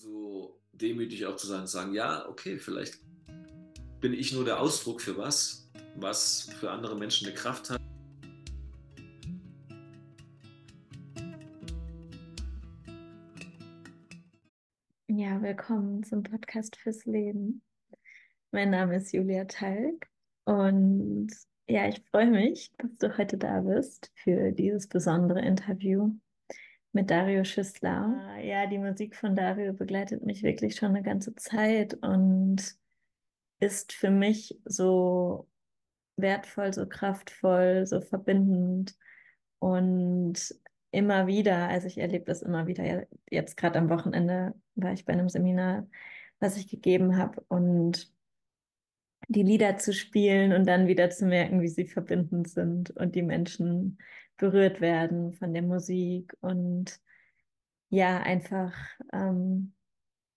so demütig auch zu sein und sagen, ja, okay, vielleicht bin ich nur der Ausdruck für was, was für andere Menschen eine Kraft hat. Ja, willkommen zum Podcast fürs Leben. Mein Name ist Julia Talg und ja, ich freue mich, dass du heute da bist für dieses besondere Interview mit Dario Schüssler. Ah, ja, die Musik von Dario begleitet mich wirklich schon eine ganze Zeit und ist für mich so wertvoll, so kraftvoll, so verbindend und immer wieder, also ich erlebe das immer wieder, jetzt gerade am Wochenende war ich bei einem Seminar, was ich gegeben habe und die Lieder zu spielen und dann wieder zu merken, wie sie verbindend sind und die Menschen berührt werden von der Musik und ja, einfach, ähm,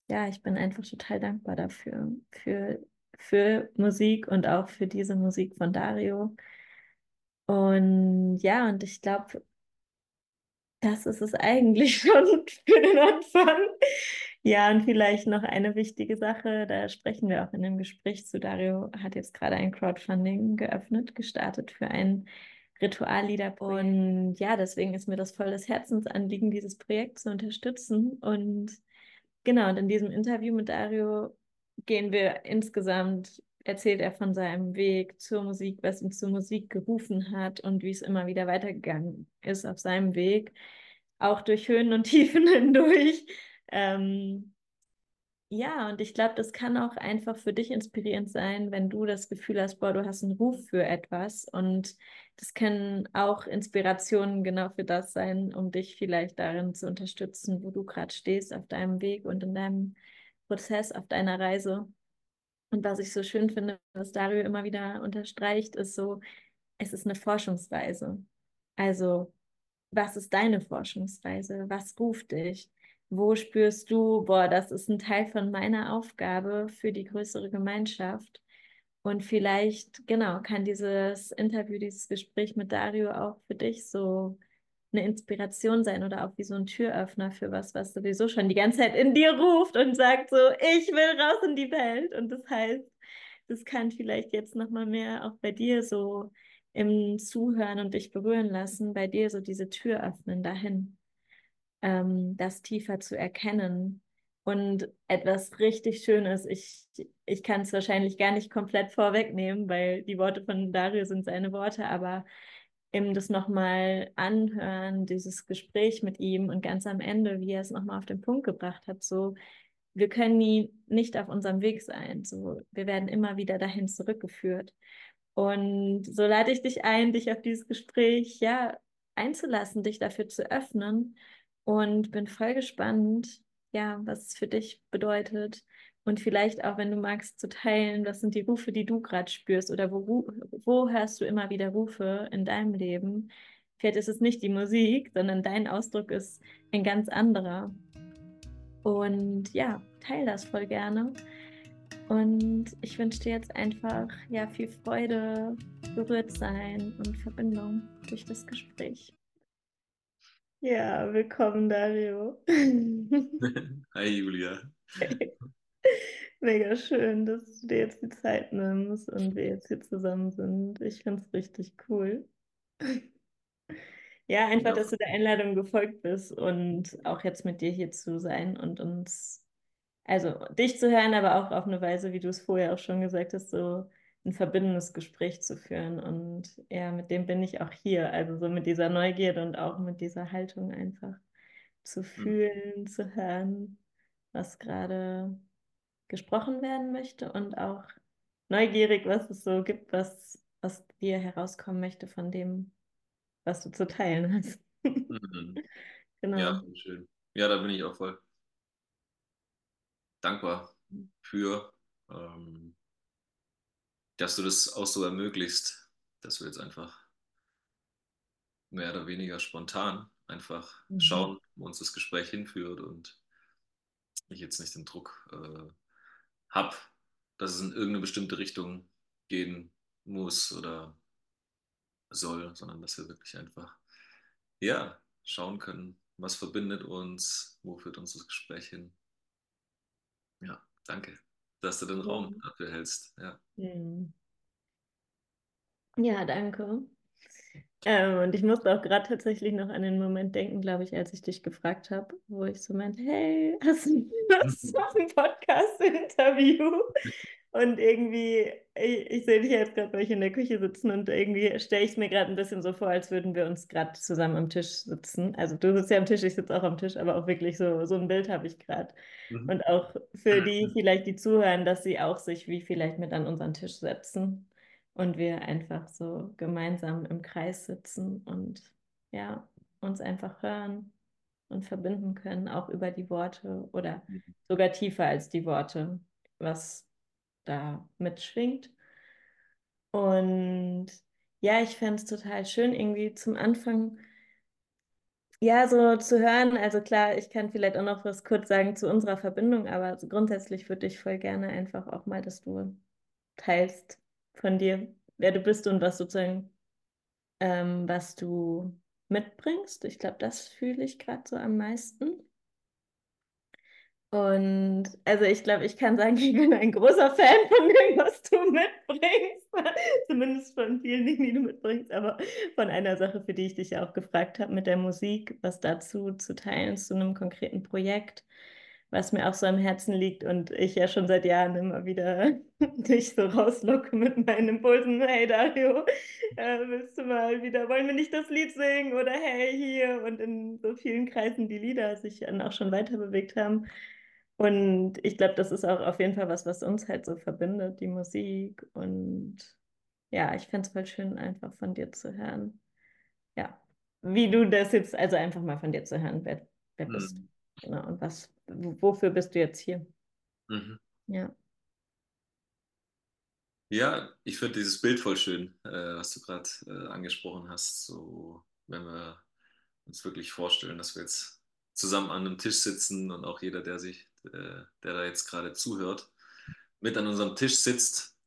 ja, ich bin einfach total dankbar dafür, für, für Musik und auch für diese Musik von Dario. Und ja, und ich glaube, das ist es eigentlich schon für den Anfang. Ja, und vielleicht noch eine wichtige Sache, da sprechen wir auch in dem Gespräch zu. Dario hat jetzt gerade ein Crowdfunding geöffnet, gestartet für ein Ritualliederprojekt. Und ja, deswegen ist mir das voll das Herzensanliegen, dieses Projekt zu unterstützen. Und genau, und in diesem Interview mit Dario gehen wir insgesamt, erzählt er von seinem Weg zur Musik, was ihn zur Musik gerufen hat und wie es immer wieder weitergegangen ist auf seinem Weg, auch durch Höhen und Tiefen hindurch. Ähm, ja, und ich glaube, das kann auch einfach für dich inspirierend sein, wenn du das Gefühl hast, boah, du hast einen Ruf für etwas. Und das können auch Inspirationen genau für das sein, um dich vielleicht darin zu unterstützen, wo du gerade stehst auf deinem Weg und in deinem Prozess, auf deiner Reise. Und was ich so schön finde, was Dario immer wieder unterstreicht, ist so, es ist eine Forschungsreise. Also, was ist deine Forschungsreise? Was ruft dich? Wo spürst du, boah, das ist ein Teil von meiner Aufgabe für die größere Gemeinschaft? Und vielleicht, genau, kann dieses Interview, dieses Gespräch mit Dario auch für dich so eine Inspiration sein oder auch wie so ein Türöffner für was, was sowieso schon die ganze Zeit in dir ruft und sagt so, ich will raus in die Welt. Und das heißt, das kann vielleicht jetzt nochmal mehr auch bei dir so im Zuhören und dich berühren lassen, bei dir so diese Tür öffnen dahin ähm, das tiefer zu erkennen. Und etwas richtig Schönes, ich, ich kann es wahrscheinlich gar nicht komplett vorwegnehmen, weil die Worte von Dario sind seine Worte, aber eben das nochmal anhören, dieses Gespräch mit ihm und ganz am Ende, wie er es nochmal auf den Punkt gebracht hat, so, wir können nie nicht auf unserem Weg sein, so, wir werden immer wieder dahin zurückgeführt. Und so lade ich dich ein, dich auf dieses Gespräch, ja, einzulassen, dich dafür zu öffnen und bin voll gespannt, ja, was es für dich bedeutet. Und vielleicht auch, wenn du magst, zu teilen, was sind die Rufe, die du gerade spürst oder wo, wo hörst du immer wieder Rufe in deinem Leben? Vielleicht ist es nicht die Musik, sondern dein Ausdruck ist ein ganz anderer. Und ja, teile das voll gerne. Und ich wünsche dir jetzt einfach ja viel Freude, berührt sein und Verbindung durch das Gespräch. Ja, willkommen, Dario. Hi, Julia. Mega schön, dass du dir jetzt die Zeit nimmst und wir jetzt hier zusammen sind. Ich finde es richtig cool. Ja, einfach, ja. dass du der Einladung gefolgt bist und auch jetzt mit dir hier zu sein und uns, also dich zu hören, aber auch auf eine Weise, wie du es vorher auch schon gesagt hast, so ein verbindendes Gespräch zu führen. Und ja, mit dem bin ich auch hier. Also so mit dieser Neugierde und auch mit dieser Haltung einfach zu hm. fühlen, mhm. zu hören, was gerade gesprochen werden möchte und auch neugierig, was es so gibt, was aus dir herauskommen möchte von dem, was du zu teilen hast. Mhm. genau. Ja, schön. Ja, da bin ich auch voll dankbar für. Ähm, dass du das auch so ermöglicht, dass wir jetzt einfach mehr oder weniger spontan einfach mhm. schauen, wo uns das Gespräch hinführt und ich jetzt nicht den Druck äh, habe, dass es in irgendeine bestimmte Richtung gehen muss oder soll, sondern dass wir wirklich einfach ja schauen können, was verbindet uns, wo führt uns das Gespräch hin. Ja, danke, dass du den Raum dafür hältst. Ja, ja danke. Ähm, und ich musste auch gerade tatsächlich noch an den Moment denken, glaube ich, als ich dich gefragt habe, wo ich so meinte, hey, hast du Lust auf ein Podcast-Interview? Und irgendwie, ich, ich sehe dich jetzt gerade bei euch in der Küche sitzen und irgendwie stelle ich es mir gerade ein bisschen so vor, als würden wir uns gerade zusammen am Tisch sitzen. Also du sitzt ja am Tisch, ich sitze auch am Tisch, aber auch wirklich so, so ein Bild habe ich gerade. Mhm. Und auch für die vielleicht, die zuhören, dass sie auch sich wie vielleicht mit an unseren Tisch setzen und wir einfach so gemeinsam im Kreis sitzen und ja, uns einfach hören und verbinden können, auch über die Worte oder mhm. sogar tiefer als die Worte, was da mitschwingt. Und ja, ich fände es total schön, irgendwie zum Anfang, ja, so zu hören. Also klar, ich kann vielleicht auch noch was kurz sagen zu unserer Verbindung, aber grundsätzlich würde ich voll gerne einfach auch mal, dass du teilst von dir, wer du bist und was sozusagen, ähm, was du mitbringst. Ich glaube, das fühle ich gerade so am meisten. Und also ich glaube, ich kann sagen, ich bin ein großer Fan von dem, was du mitbringst. Zumindest von vielen Dingen, die du mitbringst, aber von einer Sache, für die ich dich ja auch gefragt habe, mit der Musik, was dazu zu teilen zu einem konkreten Projekt, was mir auch so am Herzen liegt und ich ja schon seit Jahren immer wieder dich so rauslocke mit meinen Impulsen. Hey Dario, äh, willst du mal wieder, wollen wir nicht das Lied singen? Oder hey, hier und in so vielen Kreisen die Lieder sich dann auch schon weiter bewegt haben. Und ich glaube, das ist auch auf jeden Fall was, was uns halt so verbindet, die Musik. Und ja, ich fände es voll schön, einfach von dir zu hören. Ja, wie du das jetzt, also einfach mal von dir zu hören, wer, wer mhm. bist. Genau, und was, wofür bist du jetzt hier? Mhm. Ja. Ja, ich finde dieses Bild voll schön, äh, was du gerade äh, angesprochen hast. So, wenn wir uns wirklich vorstellen, dass wir jetzt zusammen an einem Tisch sitzen und auch jeder, der sich der da jetzt gerade zuhört, mit an unserem Tisch sitzt,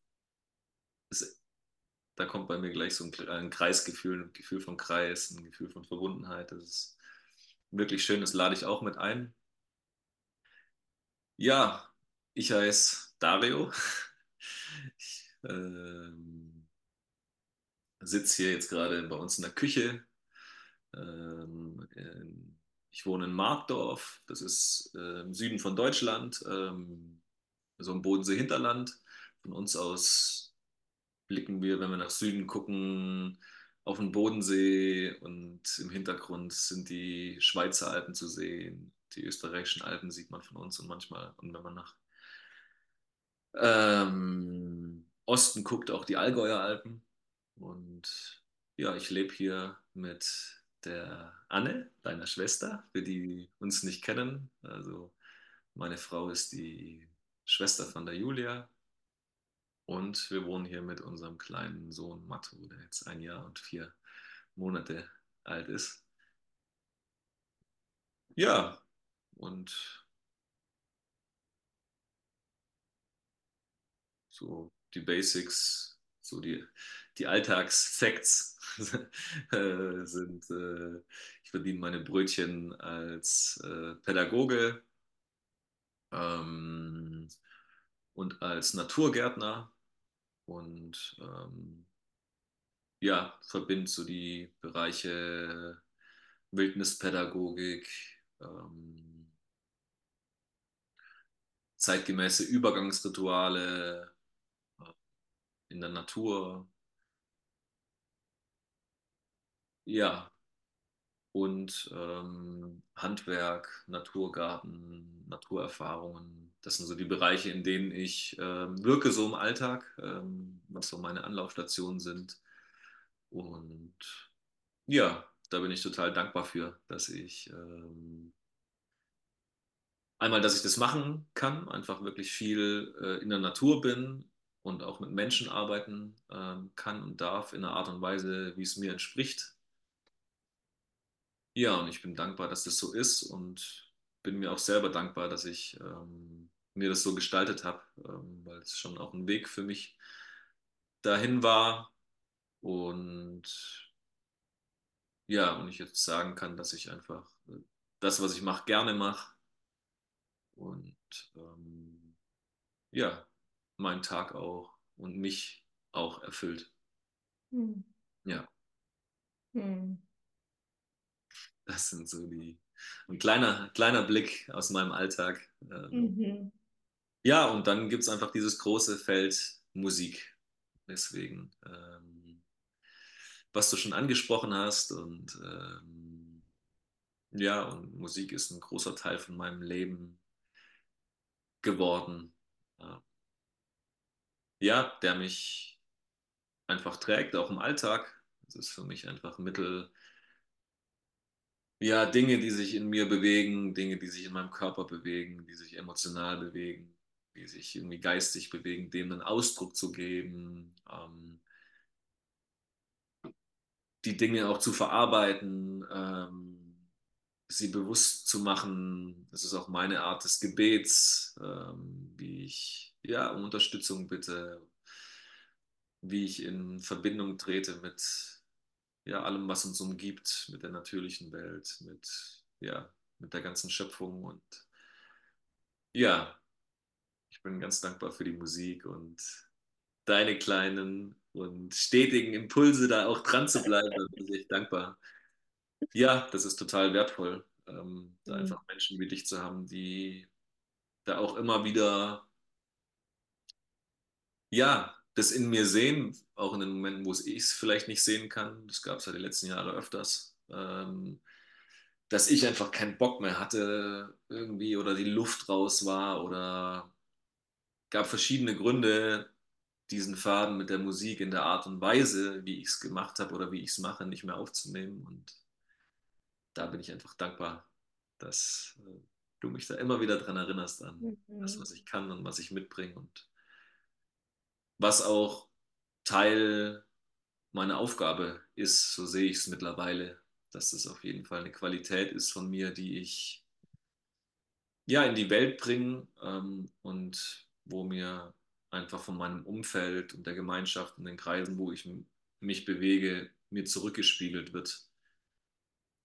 ist, da kommt bei mir gleich so ein, ein Kreisgefühl, ein Gefühl von Kreis, ein Gefühl von Verbundenheit. Das ist wirklich schön, das lade ich auch mit ein. Ja, ich heiße Dario. Ich ähm, sitze hier jetzt gerade bei uns in der Küche. Ähm, in, ich wohne in Markdorf, das ist äh, im Süden von Deutschland, ähm, so im Bodensee-Hinterland. Von uns aus blicken wir, wenn wir nach Süden gucken, auf den Bodensee und im Hintergrund sind die Schweizer Alpen zu sehen. Die österreichischen Alpen sieht man von uns und manchmal, und wenn man nach ähm, Osten guckt, auch die Allgäuer Alpen. Und ja, ich lebe hier mit der Anne, deiner Schwester, für die uns nicht kennen. Also meine Frau ist die Schwester von der Julia und wir wohnen hier mit unserem kleinen Sohn Matto, der jetzt ein Jahr und vier Monate alt ist. Ja, und so die Basics, so die, die Alltagsfacts Äh, sind, äh, ich verdiene meine Brötchen als äh, Pädagoge ähm, und als Naturgärtner und ähm, ja, verbinde so die Bereiche Wildnispädagogik, ähm, zeitgemäße Übergangsrituale in der Natur, Ja, und ähm, Handwerk, Naturgarten, Naturerfahrungen. Das sind so die Bereiche, in denen ich ähm, wirke, so im Alltag, ähm, was so meine Anlaufstationen sind. Und ja, da bin ich total dankbar für, dass ich ähm, einmal, dass ich das machen kann, einfach wirklich viel äh, in der Natur bin und auch mit Menschen arbeiten ähm, kann und darf in einer Art und Weise, wie es mir entspricht ja, und ich bin dankbar, dass das so ist und bin mir auch selber dankbar, dass ich ähm, mir das so gestaltet habe, ähm, weil es schon auch ein Weg für mich dahin war. Und ja, und ich jetzt sagen kann, dass ich einfach äh, das, was ich mache, gerne mache. Und ähm, ja, meinen Tag auch und mich auch erfüllt. Hm. Ja, Hm. das sind so die, ein kleiner, kleiner Blick aus meinem Alltag. Ähm, Mhm. ja, und dann gibt es einfach dieses große Feld Musik. Deswegen, ähm, was du schon angesprochen hast und ähm, ja, und Musik ist ein großer Teil von meinem Leben geworden. Ja, ja der mich einfach trägt, auch im Alltag. Es ist für mich einfach ein Mittel, ja, Dinge, die sich in mir bewegen, Dinge, die sich in meinem Körper bewegen, die sich emotional bewegen, die sich irgendwie geistig bewegen, dem einen Ausdruck zu geben, ähm, die Dinge auch zu verarbeiten, ähm, sie bewusst zu machen. Das ist auch meine Art des Gebets, ähm, wie ich ja um Unterstützung bitte, wie ich in Verbindung trete mit ja, allem, was uns umgibt, mit der natürlichen Welt, mit, ja, mit der ganzen Schöpfung. Und ja, ich bin ganz dankbar für die Musik und deine kleinen und stetigen Impulse, da auch dran zu bleiben. Da bin ich echt dankbar. Ja, das ist total wertvoll, ähm, da Hm. einfach Menschen wie dich zu haben, die da auch immer wieder, ja, das in mir sehen, auch in den Momenten, wo ich es vielleicht nicht sehen kann. Das gab es ja die letzten Jahre öfters. Ähm, dass ich einfach keinen Bock mehr hatte irgendwie oder die Luft raus war oder gab verschiedene Gründe, diesen Faden mit der Musik in der Art und Weise, wie ich es gemacht habe oder wie ich es mache, nicht mehr aufzunehmen. Und da bin ich einfach dankbar, dass äh, du mich da immer wieder dran erinnerst an das, Mhm. was ich kann und was ich mitbringe und was auch Teil meiner Aufgabe ist, so sehe ich es mittlerweile, dass es auf jeden Fall eine Qualität ist von mir, die ich ja, in die Welt bringen ähm, und wo mir einfach von meinem Umfeld und der Gemeinschaft und den Kreisen, wo ich mich bewege, mir zurückgespiegelt wird,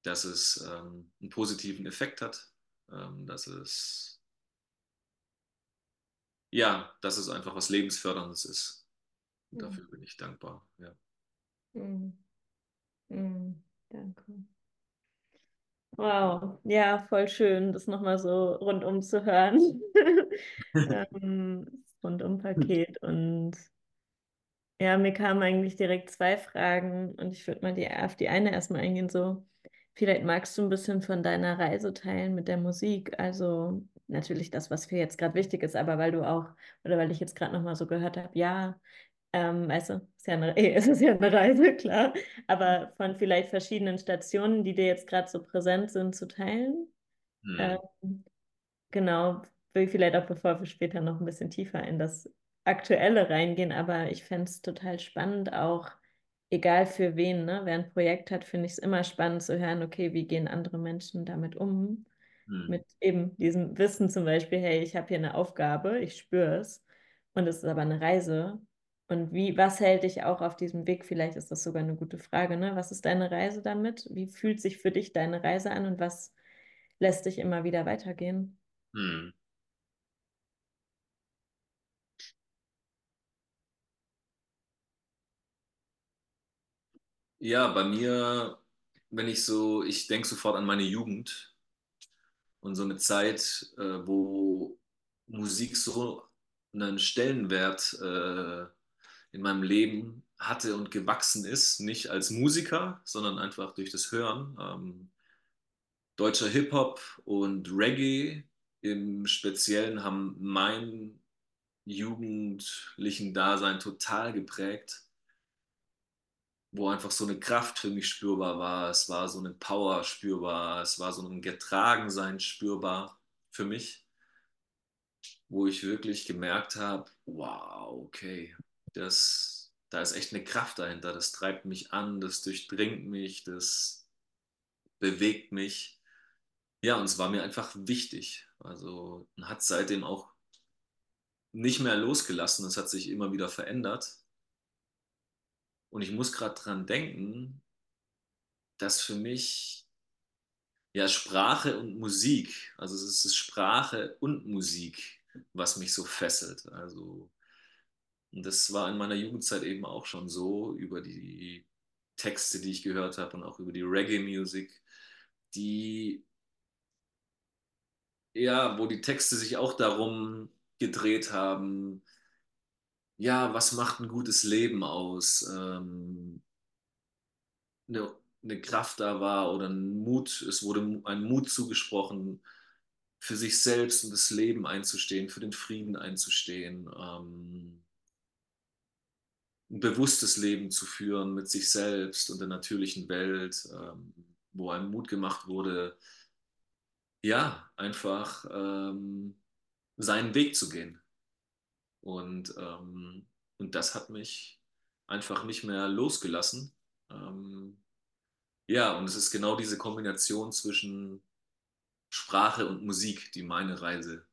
dass es ähm, einen positiven Effekt hat, ähm, dass es ja, dass es einfach was Lebensförderndes ist. Und Hm. dafür bin ich dankbar. Ja. Hm. Hm. Danke. Wow, ja, voll schön, das nochmal so rundum zu hören. Ähm, Rundum-Paket. Und ja, mir kamen eigentlich direkt zwei Fragen und ich würde mal die, auf die eine erstmal eingehen. So, vielleicht magst du ein bisschen von deiner Reise teilen mit der Musik. Also natürlich das, was für jetzt gerade wichtig ist, aber weil du auch, oder weil ich jetzt gerade nochmal so gehört habe, ja, ähm, weißt du, ist ja eine, es ist ja eine Reise, klar, aber von vielleicht verschiedenen Stationen, die dir jetzt gerade so präsent sind, zu teilen. Hm. Ähm, genau, will ich vielleicht auch, bevor wir später noch ein bisschen tiefer in das Aktuelle reingehen, aber ich fände es total spannend, auch egal für wen, ne? Wer ein Projekt hat, finde ich es immer spannend zu hören, okay, wie gehen andere Menschen damit um? Hm. Mit eben diesem Wissen zum Beispiel, hey, ich habe hier eine Aufgabe, ich spüre es und es ist aber eine Reise. Und wie, was hält dich auch auf diesem Weg? Vielleicht ist das sogar eine gute Frage, ne? Was ist deine Reise damit? Wie fühlt sich für dich deine Reise an und was lässt dich immer wieder weitergehen? Hm. Ja, bei mir, wenn ich so, ich denke sofort an meine Jugend und so eine Zeit, äh, wo Musik so einen Stellenwert äh, in meinem Leben hatte und gewachsen ist, nicht als Musiker, sondern einfach durch das Hören. Ähm, deutscher Hip-Hop und Reggae im Speziellen haben mein jugendlichen Dasein total geprägt, wo einfach so eine Kraft für mich spürbar war. Es war so eine Power spürbar, es war so ein Getragensein spürbar für mich wo ich wirklich gemerkt habe, wow, okay, das, da ist echt eine Kraft dahinter, das treibt mich an, das durchdringt mich, das bewegt mich. Ja, und es war mir einfach wichtig. Also hat seitdem auch nicht mehr losgelassen, es hat sich immer wieder verändert. Und ich muss gerade dran denken, dass für mich ja Sprache und Musik, also es ist Sprache und Musik was mich so fesselt. Also, das war in meiner Jugendzeit eben auch schon so, über die Texte, die ich gehört habe und auch über die Reggae-Musik, die, ja, wo die Texte sich auch darum gedreht haben, ja, was macht ein gutes Leben aus? Ähm, eine, eine Kraft da war oder ein Mut, es wurde ein Mut zugesprochen, für sich selbst und das Leben einzustehen, für den Frieden einzustehen, ähm, ein bewusstes Leben zu führen mit sich selbst und der natürlichen Welt, ähm, wo einem Mut gemacht wurde, ja, einfach ähm, seinen Weg zu gehen. Und, ähm, und das hat mich einfach nicht mehr losgelassen. Ähm, ja, und es ist genau diese Kombination zwischen Sprache und Musik, die meine Reise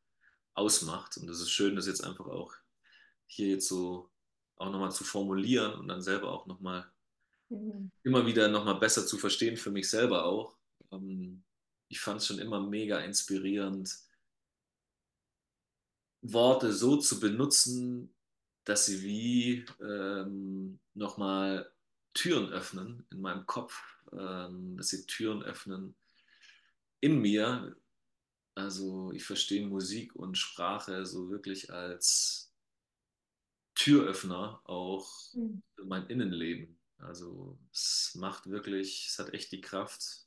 ausmacht. Und es ist schön, das jetzt einfach auch hier jetzt so auch nochmal zu formulieren und dann selber auch nochmal mhm. immer wieder nochmal besser zu verstehen für mich selber auch. Ähm, ich fand es schon immer mega inspirierend, Worte so zu benutzen, dass sie wie ähm, nochmal Türen öffnen in meinem Kopf, ähm, dass sie Türen öffnen in mir. Also ich verstehe Musik und Sprache so wirklich als Türöffner auch mhm. für mein Innenleben. Also es macht wirklich, es hat echt die Kraft,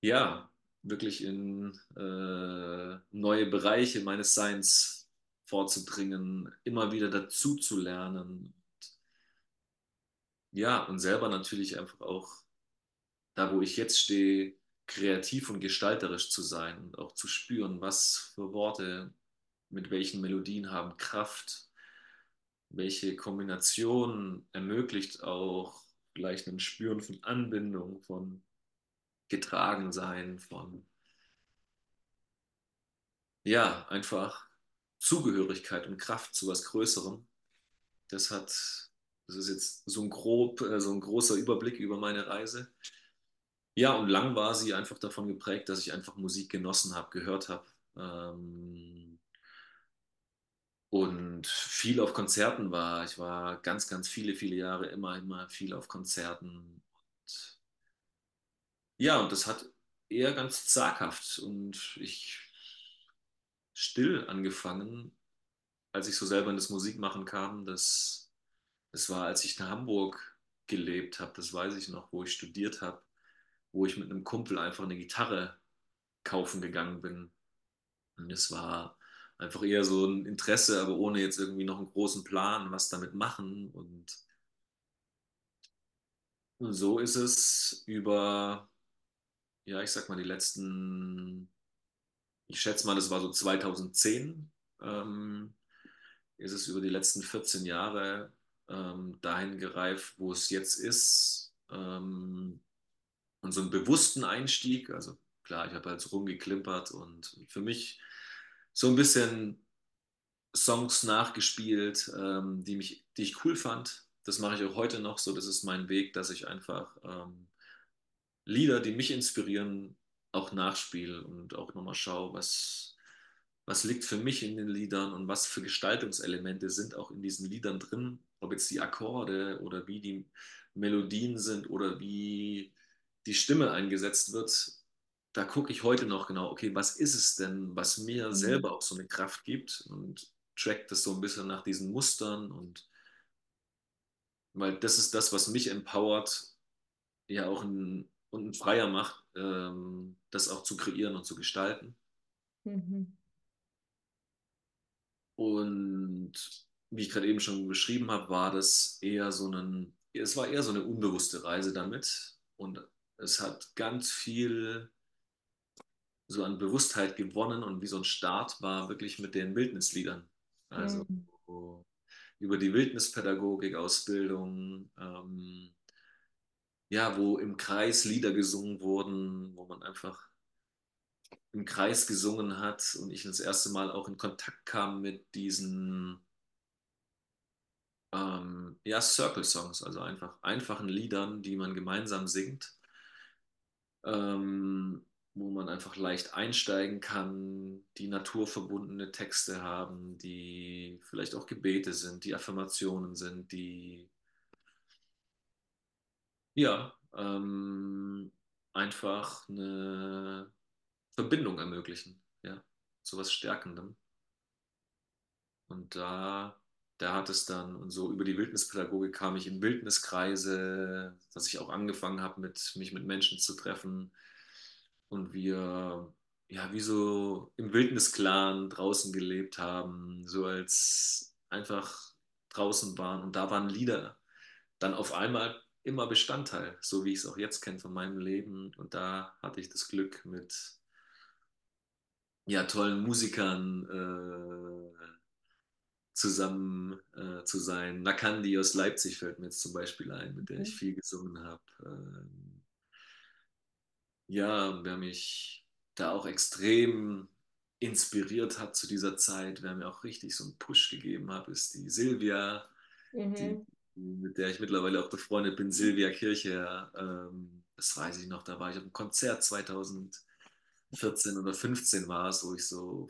ja, wirklich in äh, neue Bereiche meines Seins vorzudringen, immer wieder dazu zu lernen. Ja, und selber natürlich einfach auch da, wo ich jetzt stehe, kreativ und gestalterisch zu sein und auch zu spüren, was für Worte mit welchen Melodien haben Kraft, welche Kombination ermöglicht auch vielleicht ein Spüren von Anbindung, von Getragensein, von ja, einfach Zugehörigkeit und Kraft zu was Größerem. Das hat, das ist jetzt so ein grob, äh, so ein großer Überblick über meine Reise. Ja, und lang war sie einfach davon geprägt, dass ich einfach Musik genossen habe, gehört habe. Ähm, und viel auf Konzerten war. Ich war ganz, ganz viele, viele Jahre immer, immer viel auf Konzerten. Und ja, und das hat eher ganz zaghaft und ich still angefangen, als ich so selber in das Musikmachen kam. Das, das war, als ich in Hamburg gelebt habe, das weiß ich noch, wo ich studiert habe, wo ich mit einem Kumpel einfach eine Gitarre kaufen gegangen bin. Und es war einfach eher so ein Interesse, aber ohne jetzt irgendwie noch einen großen Plan, was damit machen. Und, und so ist es über, ja, ich sag mal, die letzten, ich schätze mal, das war so 2010, ähm, ist es über die letzten 14 Jahre ähm, dahin gereift, wo es jetzt ist. Ähm, und so einen bewussten Einstieg, also klar, ich habe halt so rumgeklimpert und für mich so ein bisschen Songs nachgespielt, ähm, die, mich, die ich cool fand. Das mache ich auch heute noch so. Das ist mein Weg, dass ich einfach ähm, Lieder, die mich inspirieren, auch nachspiele und auch nochmal schaue, was, was liegt für mich in den Liedern und was für Gestaltungselemente sind auch in diesen Liedern drin. Ob jetzt die Akkorde oder wie die Melodien sind oder wie die Stimme eingesetzt wird da gucke ich heute noch genau, okay, was ist es denn, was mir mhm. selber auch so eine Kraft gibt und track das so ein bisschen nach diesen Mustern und weil das ist das, was mich empowert, ja auch ein, und ein freier macht, ähm, das auch zu kreieren und zu gestalten. Mhm. Und wie ich gerade eben schon beschrieben habe, war das eher so ein, es war eher so eine unbewusste Reise damit und es hat ganz viel so an Bewusstheit gewonnen und wie so ein Start war wirklich mit den Wildnisliedern. Also mhm. über die Wildnispädagogik, Ausbildung, ähm, ja, wo im Kreis Lieder gesungen wurden, wo man einfach im Kreis gesungen hat und ich das erste Mal auch in Kontakt kam mit diesen ähm, ja, Circle Songs, also einfach einfachen Liedern, die man gemeinsam singt. Ähm, wo man einfach leicht einsteigen kann, die naturverbundene Texte haben, die vielleicht auch Gebete sind, die Affirmationen sind, die ja ähm, einfach eine Verbindung ermöglichen, ja, zu was Stärkendem. Und da, da hat es dann, und so über die Wildnispädagogik kam ich in Wildniskreise, dass ich auch angefangen habe, mit, mich mit Menschen zu treffen. Und wir, ja, wie so im Wildnisclan draußen gelebt haben, so als einfach draußen waren. Und da waren Lieder dann auf einmal immer Bestandteil, so wie ich es auch jetzt kenne von meinem Leben. Und da hatte ich das Glück mit ja, tollen Musikern äh, zusammen äh, zu sein. Nakandi aus Leipzig fällt mir jetzt zum Beispiel ein, mit der ich viel gesungen habe. Ähm, ja, wer mich da auch extrem inspiriert hat zu dieser Zeit, wer mir auch richtig so einen Push gegeben hat, ist die Silvia, mhm. die, mit der ich mittlerweile auch befreundet bin, Silvia Kirche. Ähm, das weiß ich noch, da war ich auf einem Konzert 2014 oder 15 war es, wo ich so,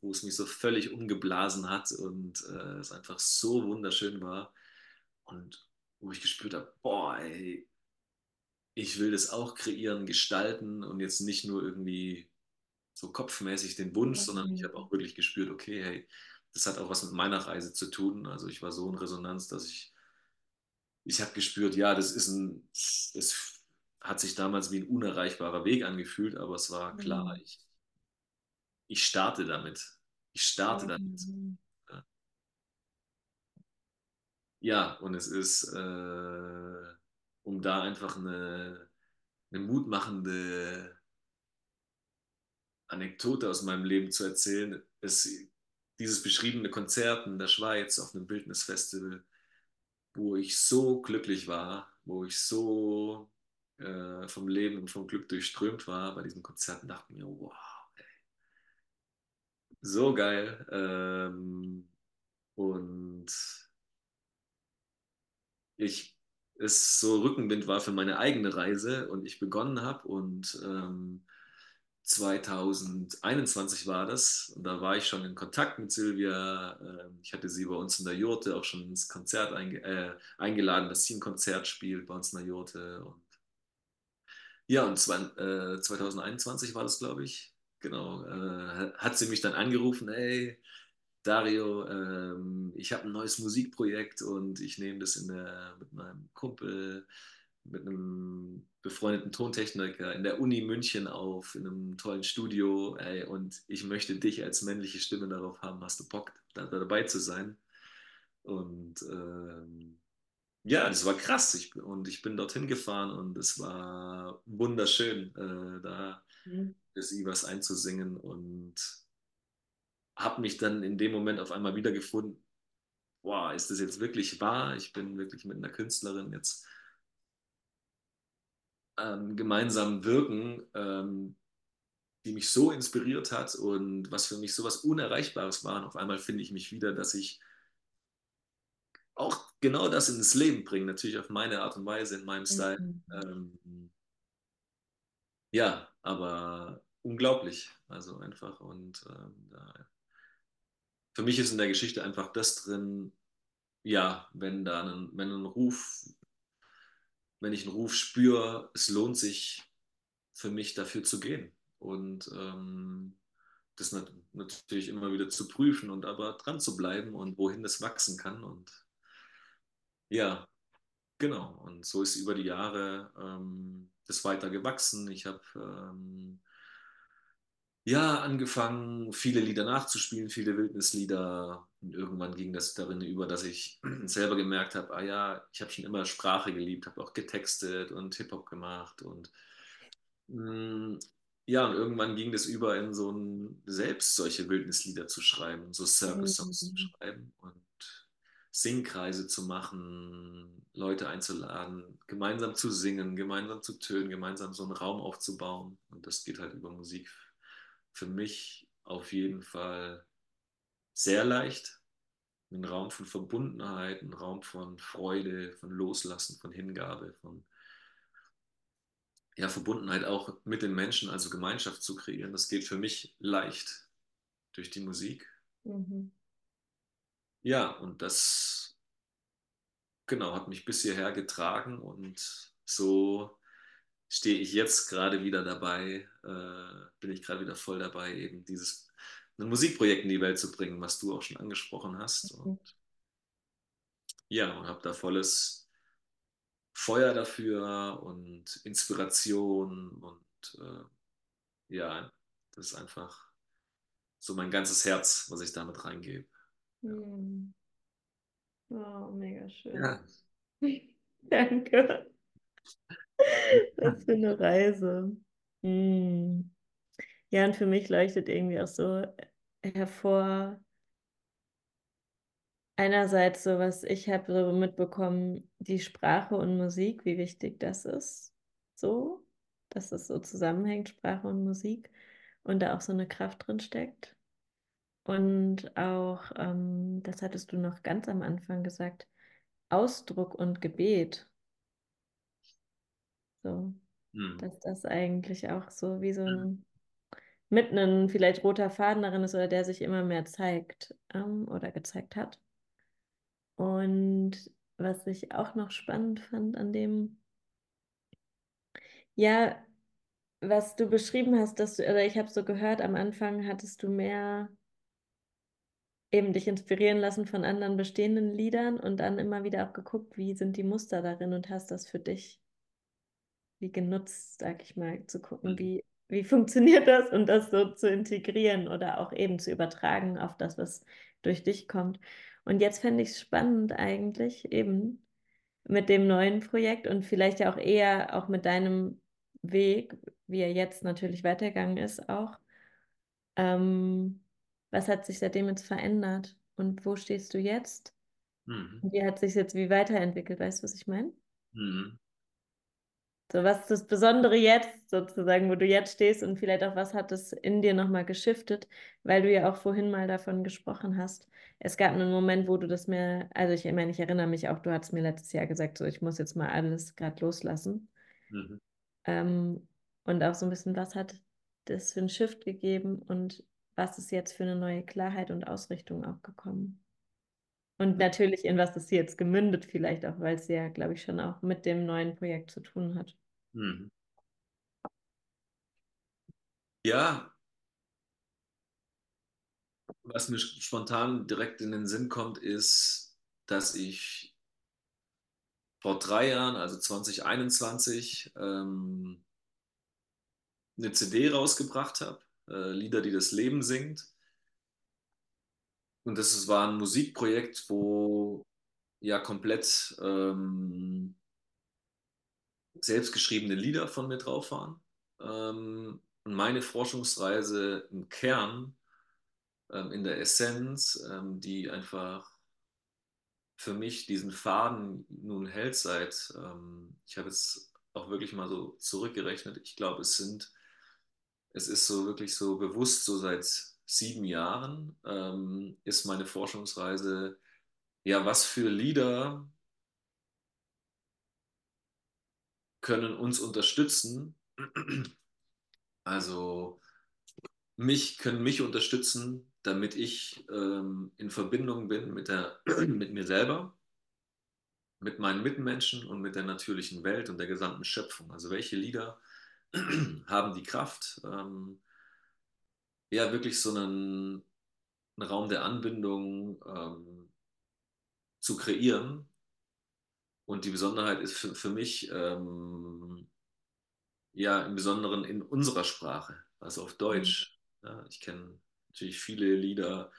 wo es mich so völlig umgeblasen hat und äh, es einfach so wunderschön war. Und wo ich gespürt habe, boah, ey, ich will das auch kreieren, gestalten und jetzt nicht nur irgendwie so kopfmäßig den Wunsch, sondern ich habe auch wirklich gespürt, okay, hey, das hat auch was mit meiner Reise zu tun. Also ich war so in Resonanz, dass ich, ich habe gespürt, ja, das ist ein, es hat sich damals wie ein unerreichbarer Weg angefühlt, aber es war klar, mhm. ich, ich starte damit. Ich starte damit. Ja, und es ist, äh, um da einfach eine, eine mutmachende Anekdote aus meinem Leben zu erzählen, ist dieses beschriebene Konzert in der Schweiz auf einem Bildnisfestival, wo ich so glücklich war, wo ich so äh, vom Leben und vom Glück durchströmt war bei diesem Konzert und dachte mir, wow, ey, so geil. Ähm, und ich es so Rückenwind war für meine eigene Reise und ich begonnen habe und ähm, 2021 war das und da war ich schon in Kontakt mit Silvia. Ähm, ich hatte sie bei uns in der Jurte auch schon ins Konzert einge äh, eingeladen, dass sie ein Konzert spielt bei uns in der Jurte. Und ja, und äh, 2021 war das, glaube ich. Genau. Äh, hat sie mich dann angerufen, hey, Dario, ähm, ich habe ein neues Musikprojekt und ich nehme das der, mit meinem Kumpel, mit einem befreundeten Tontechniker in der Uni München auf, in einem tollen Studio. Ey, und ich möchte dich als männliche Stimme darauf haben. Hast du Bock, da, da dabei zu sein? Und ähm, ja, das war krass. Ich, und ich bin dorthin gefahren und es war wunderschön, äh, da mhm. sie was einzusingen und habe mich dann in dem Moment auf einmal wiedergefunden, boah, ist das jetzt wirklich wahr? Ich bin wirklich mit einer Künstlerin jetzt ähm, gemeinsam wirken, ähm, die mich so inspiriert hat und was für mich so was Unerreichbares war. Und auf einmal finde ich mich wieder, dass ich auch genau das ins Leben bringe, natürlich auf meine Art und Weise, in meinem Style. Mhm. Ähm, ja, aber unglaublich. Also einfach und ähm, für mich ist in der Geschichte einfach das drin, ja, wenn da ein, wenn ein Ruf, wenn ich einen Ruf spüre, es lohnt sich für mich dafür zu gehen und ähm, das nat natürlich immer wieder zu prüfen und aber dran zu bleiben und wohin das wachsen kann und ja, genau. Und so ist über die Jahre ähm, das weiter gewachsen. Ich habe ähm, ja, angefangen, viele Lieder nachzuspielen, viele Wildnislieder. Und irgendwann ging das darin über, dass ich selber gemerkt habe, ah ja, ich habe schon immer Sprache geliebt, habe auch getextet und Hip-Hop gemacht. Und mh, mm, ja, und irgendwann ging das über in so ein, selbst solche Wildnislieder zu schreiben, so Circus-Songs mhm. zu schreiben und Singkreise zu machen, Leute einzuladen, gemeinsam zu singen, gemeinsam zu tönen, gemeinsam so einen Raum aufzubauen. Und das geht halt über Musik für mich auf jeden Fall sehr leicht. Ein Raum von Verbundenheit, ein Raum von Freude, von Loslassen, von Hingabe, von ja, Verbundenheit auch mit den Menschen, also Gemeinschaft zu kreieren. Das geht für mich leicht durch die Musik. Mhm. Ja, und das, genau, hat mich bis hierher getragen und so stehe ich jetzt gerade wieder dabei, äh, bin ich gerade wieder voll dabei, eben dieses ein Musikprojekt in die Welt zu bringen, was du auch schon angesprochen hast. Mhm. Und ja, und habe da volles Feuer dafür und Inspiration und äh, ja, das ist einfach so mein ganzes Herz, was ich damit reingebe. Ja. Mhm. Oh, mega schön. Ja. Danke. Was für eine Reise. Hm. Ja, und für mich leuchtet irgendwie auch so hervor, einerseits so, was ich habe so mitbekommen, die Sprache und Musik, wie wichtig das ist. So, dass es so zusammenhängt, Sprache und Musik. Und da auch so eine Kraft drin steckt. Und auch, ähm, das hattest du noch ganz am Anfang gesagt, Ausdruck und Gebet. So, hm. dass das eigentlich auch so wie so ein mit ein vielleicht roter Faden darin ist oder der sich immer mehr zeigt ähm, oder gezeigt hat. Und was ich auch noch spannend fand an dem, ja, was du beschrieben hast, dass du, oder ich habe so gehört, am Anfang hattest du mehr eben dich inspirieren lassen von anderen bestehenden Liedern und dann immer wieder auch geguckt, wie sind die Muster darin und hast das für dich wie genutzt, sag ich mal, zu gucken, mhm. wie, wie funktioniert das und das so zu integrieren oder auch eben zu übertragen auf das, was durch dich kommt. Und jetzt fände ich es spannend eigentlich eben mit dem neuen Projekt und vielleicht ja auch eher auch mit deinem Weg, wie er jetzt natürlich weitergegangen ist, auch. Ähm, was hat sich seitdem jetzt verändert und wo stehst du jetzt? Mhm. Wie hat sich jetzt wie weiterentwickelt? Weißt du, was ich meine? Mhm. So, was ist das Besondere jetzt sozusagen, wo du jetzt stehst und vielleicht auch was hat es in dir nochmal geschiftet, weil du ja auch vorhin mal davon gesprochen hast. Es gab einen Moment, wo du das mir, also ich meine, ich erinnere mich auch, du hast mir letztes Jahr gesagt, so ich muss jetzt mal alles gerade loslassen. Mhm. Ähm, und auch so ein bisschen, was hat das für einen Shift gegeben und was ist jetzt für eine neue Klarheit und Ausrichtung auch gekommen? Und natürlich, in was es jetzt gemündet, vielleicht auch, weil es ja, glaube ich, schon auch mit dem neuen Projekt zu tun hat. Mhm. Ja, was mir spontan direkt in den Sinn kommt, ist, dass ich vor drei Jahren, also 2021, ähm, eine CD rausgebracht habe, äh, Lieder, die das Leben singt. Und das war ein Musikprojekt, wo ja komplett ähm, selbstgeschriebene Lieder von mir drauf waren. Ähm, und meine Forschungsreise im Kern, ähm, in der Essenz, ähm, die einfach für mich diesen Faden nun hält seit, ähm, ich habe jetzt auch wirklich mal so zurückgerechnet, ich glaube, es sind, es ist so wirklich so bewusst so seit sieben Jahren ähm, ist meine Forschungsreise, ja, was für Lieder können uns unterstützen? Also mich können mich unterstützen, damit ich ähm, in Verbindung bin mit, der, mit mir selber, mit meinen Mitmenschen und mit der natürlichen Welt und der gesamten Schöpfung. Also welche Lieder haben die Kraft, ähm, ja wirklich so einen, einen Raum der Anbindung ähm, zu kreieren. Und die Besonderheit ist für, für mich ähm, ja im Besonderen in unserer Sprache, also auf Deutsch. Mhm. Ja, ich kenne natürlich viele Lieder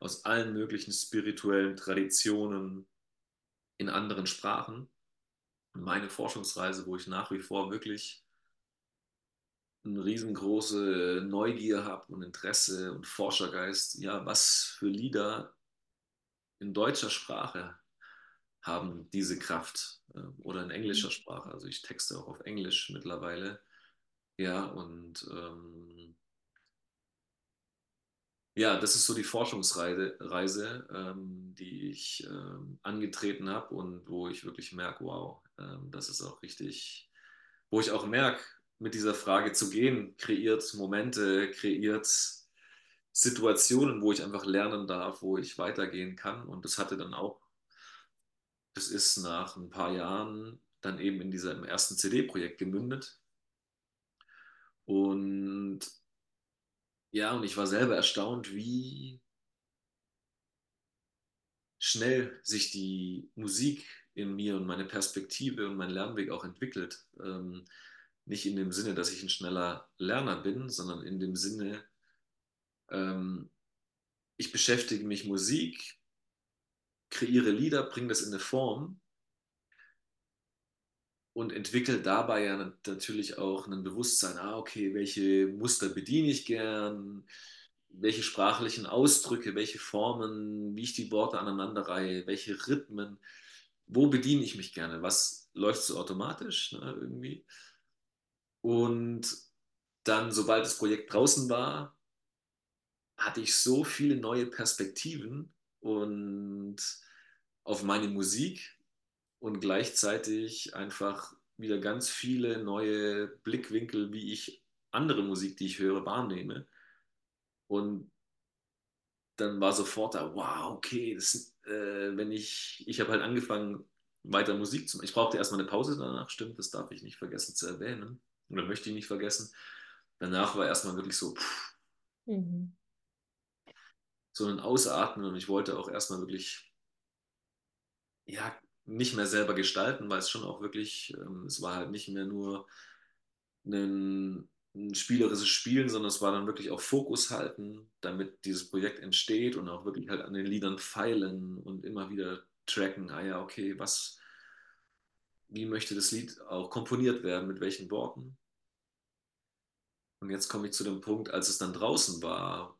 aus allen möglichen spirituellen Traditionen in anderen Sprachen. Meine Forschungsreise, wo ich nach wie vor wirklich eine riesengroße Neugier habe und Interesse und Forschergeist, ja, was für Lieder in deutscher Sprache haben diese Kraft äh, oder in englischer Sprache. Also ich texte auch auf Englisch mittlerweile. Ja, und ähm, ja, das ist so die Forschungsreise, Reise, ähm, die ich ähm, angetreten habe und wo ich wirklich merke, wow, ähm, das ist auch richtig, wo ich auch merke, mit dieser Frage zu gehen, kreiert Momente, kreiert Situationen, wo ich einfach lernen darf, wo ich weitergehen kann. Und das hatte dann auch, das ist nach ein paar Jahren dann eben in diesem ersten CD-Projekt gemündet. Und ja, und ich war selber erstaunt, wie schnell sich die Musik in mir und meine Perspektive und mein Lernweg auch entwickelt. Ähm, nicht in dem Sinne, dass ich ein schneller Lerner bin, sondern in dem Sinne, ähm, ich beschäftige mich Musik, kreiere Lieder, bringe das in eine Form und entwickle dabei ja natürlich auch ein Bewusstsein, ah, okay, welche Muster bediene ich gern, welche sprachlichen Ausdrücke, welche Formen, wie ich die Worte aneinanderreihe, welche Rhythmen, wo bediene ich mich gerne, was läuft so automatisch ne, irgendwie. Und dann, sobald das Projekt draußen war, hatte ich so viele neue Perspektiven und auf meine Musik und gleichzeitig einfach wieder ganz viele neue Blickwinkel, wie ich andere Musik, die ich höre, wahrnehme. Und dann war sofort da, wow, okay, das, äh, wenn ich, ich habe halt angefangen, weiter Musik zu machen. Ich brauchte erstmal eine Pause danach, stimmt, das darf ich nicht vergessen zu erwähnen. Oder möchte ich nicht vergessen. Danach war erstmal wirklich so, pff, mhm. so ein Ausatmen und ich wollte auch erstmal wirklich, ja, nicht mehr selber gestalten, weil es schon auch wirklich, ähm, es war halt nicht mehr nur ein, ein spielerisches Spielen, sondern es war dann wirklich auch Fokus halten, damit dieses Projekt entsteht und auch wirklich halt an den Liedern feilen und immer wieder tracken, ah ja, okay, was, wie möchte das Lied auch komponiert werden, mit welchen Worten. Und jetzt komme ich zu dem Punkt, als es dann draußen war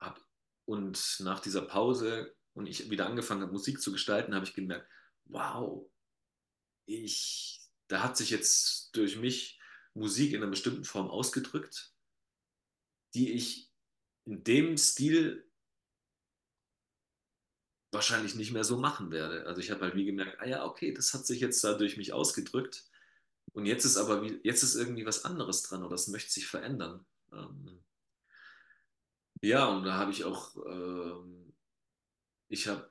hab, und nach dieser Pause und ich wieder angefangen habe, Musik zu gestalten, habe ich gemerkt, wow, ich, da hat sich jetzt durch mich Musik in einer bestimmten Form ausgedrückt, die ich in dem Stil wahrscheinlich nicht mehr so machen werde. Also ich habe halt wie gemerkt, ah ja, okay, das hat sich jetzt da durch mich ausgedrückt und jetzt ist aber wie, jetzt ist irgendwie was anderes dran oder es möchte sich verändern. Ähm, ja, und da habe ich auch ähm, ich habe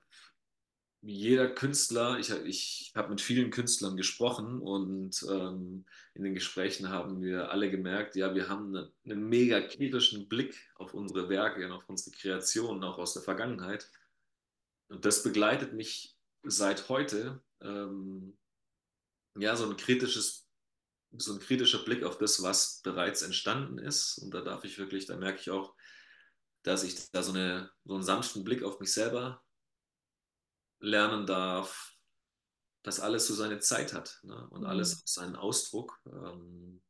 jeder Künstler, ich, ich habe mit vielen Künstlern gesprochen und ähm, in den Gesprächen haben wir alle gemerkt, ja, wir haben eine, einen mega kritischen Blick auf unsere Werke und auf unsere Kreationen, auch aus der Vergangenheit. Und das begleitet mich seit heute. Ähm, ja, so ein kritisches, so ein kritischer Blick auf das, was bereits entstanden ist. Und da darf ich wirklich, da merke ich auch, dass ich da so, eine, so einen sanften Blick auf mich selber lernen darf, dass alles so seine Zeit hat ne? und mhm. alles seinen Ausdruck. Ähm,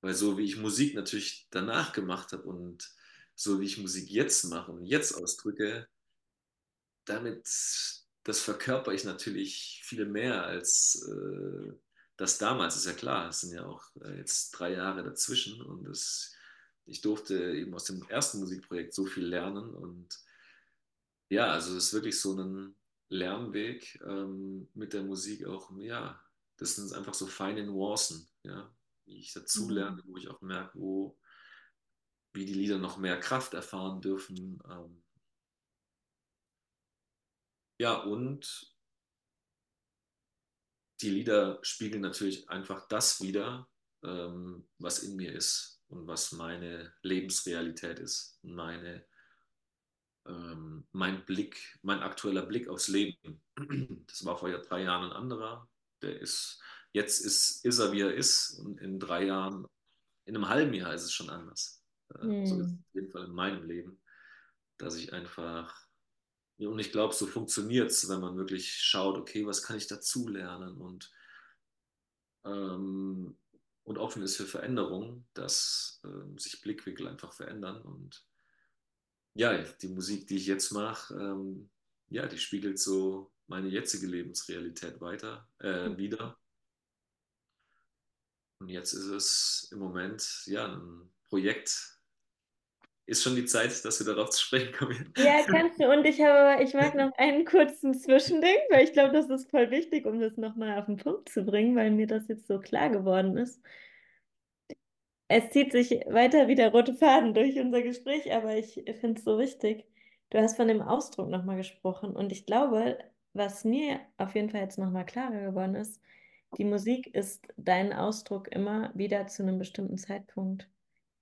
weil so wie ich Musik natürlich danach gemacht habe und so wie ich Musik jetzt mache und jetzt ausdrücke, damit, das verkörper ich natürlich viel mehr als äh, das damals, ist ja klar. Es sind ja auch äh, jetzt drei Jahre dazwischen und das, ich durfte eben aus dem ersten Musikprojekt so viel lernen und ja, also es ist wirklich so ein, Lernweg ähm, mit der Musik auch, ja, das sind einfach so feine Nuancen, ja, wie ich dazu mhm. lerne, wo ich auch merke, wo, wie die Lieder noch mehr Kraft erfahren dürfen. Ähm, ja, und die Lieder spiegeln natürlich einfach das wieder, ähm, was in mir ist und was meine Lebensrealität ist, meine ähm, mein Blick, mein aktueller Blick aufs Leben. Das war vor drei Jahren ein anderer. Der ist, jetzt ist, ist er, wie er ist. Und in drei Jahren, in einem halben Jahr ist es schon anders. Mhm. So ist es auf jeden Fall in meinem Leben, dass ich einfach, und ich glaube, so funktioniert es, wenn man wirklich schaut, okay, was kann ich dazulernen und, ähm, und offen ist für Veränderungen, dass ähm, sich Blickwinkel einfach verändern und ja, die Musik, die ich jetzt mache, ähm, ja, die spiegelt so meine jetzige Lebensrealität weiter, äh, mhm. wieder. Und jetzt ist es im Moment ja ein Projekt, ist schon die Zeit, dass wir darauf zu sprechen kommen. Ja, kannst du. Und ich habe, ich mag noch einen kurzen Zwischending, weil ich glaube, das ist voll wichtig, um das nochmal auf den Punkt zu bringen, weil mir das jetzt so klar geworden ist. Es zieht sich weiter wie der rote Faden durch unser Gespräch, aber ich finde es so wichtig. Du hast von dem Ausdruck nochmal gesprochen und ich glaube, was mir auf jeden Fall jetzt nochmal klarer geworden ist, die Musik ist dein Ausdruck immer wieder zu einem bestimmten Zeitpunkt.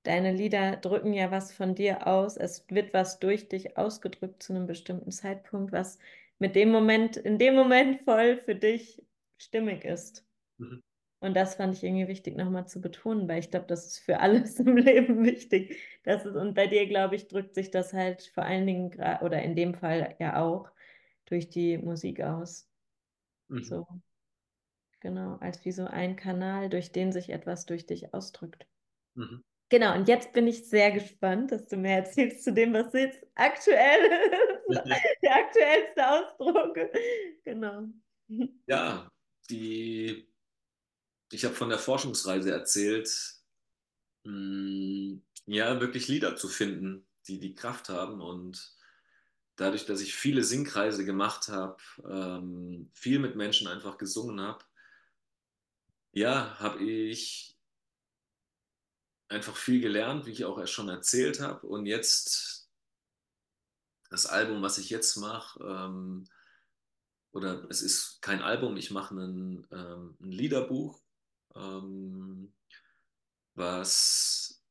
Deine Lieder drücken ja was von dir aus. Es wird was durch dich ausgedrückt zu einem bestimmten Zeitpunkt, was mit dem Moment, in dem Moment voll für dich stimmig ist. Mhm. Und das fand ich irgendwie wichtig nochmal zu betonen, weil ich glaube, das ist für alles im Leben wichtig. Das ist, und bei dir, glaube ich, drückt sich das halt vor allen Dingen, oder in dem Fall ja auch, durch die Musik aus. Mhm. So. Genau, als wie so ein Kanal, durch den sich etwas durch dich ausdrückt. Mhm. Genau, und jetzt bin ich sehr gespannt, dass du mehr erzählst zu dem, was jetzt aktuell ist. Der aktuellste Ausdruck. Genau. Ja, die, ich habe von der Forschungsreise erzählt, mh, hm, ja, wirklich Lieder zu finden, die die Kraft haben. Und dadurch, dass ich viele Singkreise gemacht habe, ähm, viel mit Menschen einfach gesungen habe, ja, habe ich einfach viel gelernt, wie ich auch schon erzählt habe. Und jetzt das Album, was ich jetzt mache, ähm, oder es ist kein Album, ich mache ähm, ein Liederbuch, ähm, was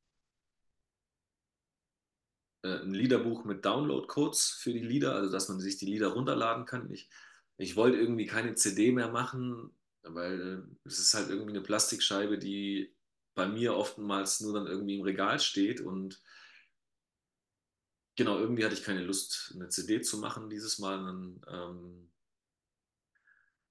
äh, ein Liederbuch mit Download-Codes für die Lieder, also dass man sich die Lieder runterladen kann. Ich, ich wollte irgendwie keine CD mehr machen, weil es ist halt irgendwie eine Plastikscheibe, die bei mir oftmals nur dann irgendwie im Regal steht und genau, irgendwie hatte ich keine Lust, eine CD zu machen dieses Mal. Und, ähm,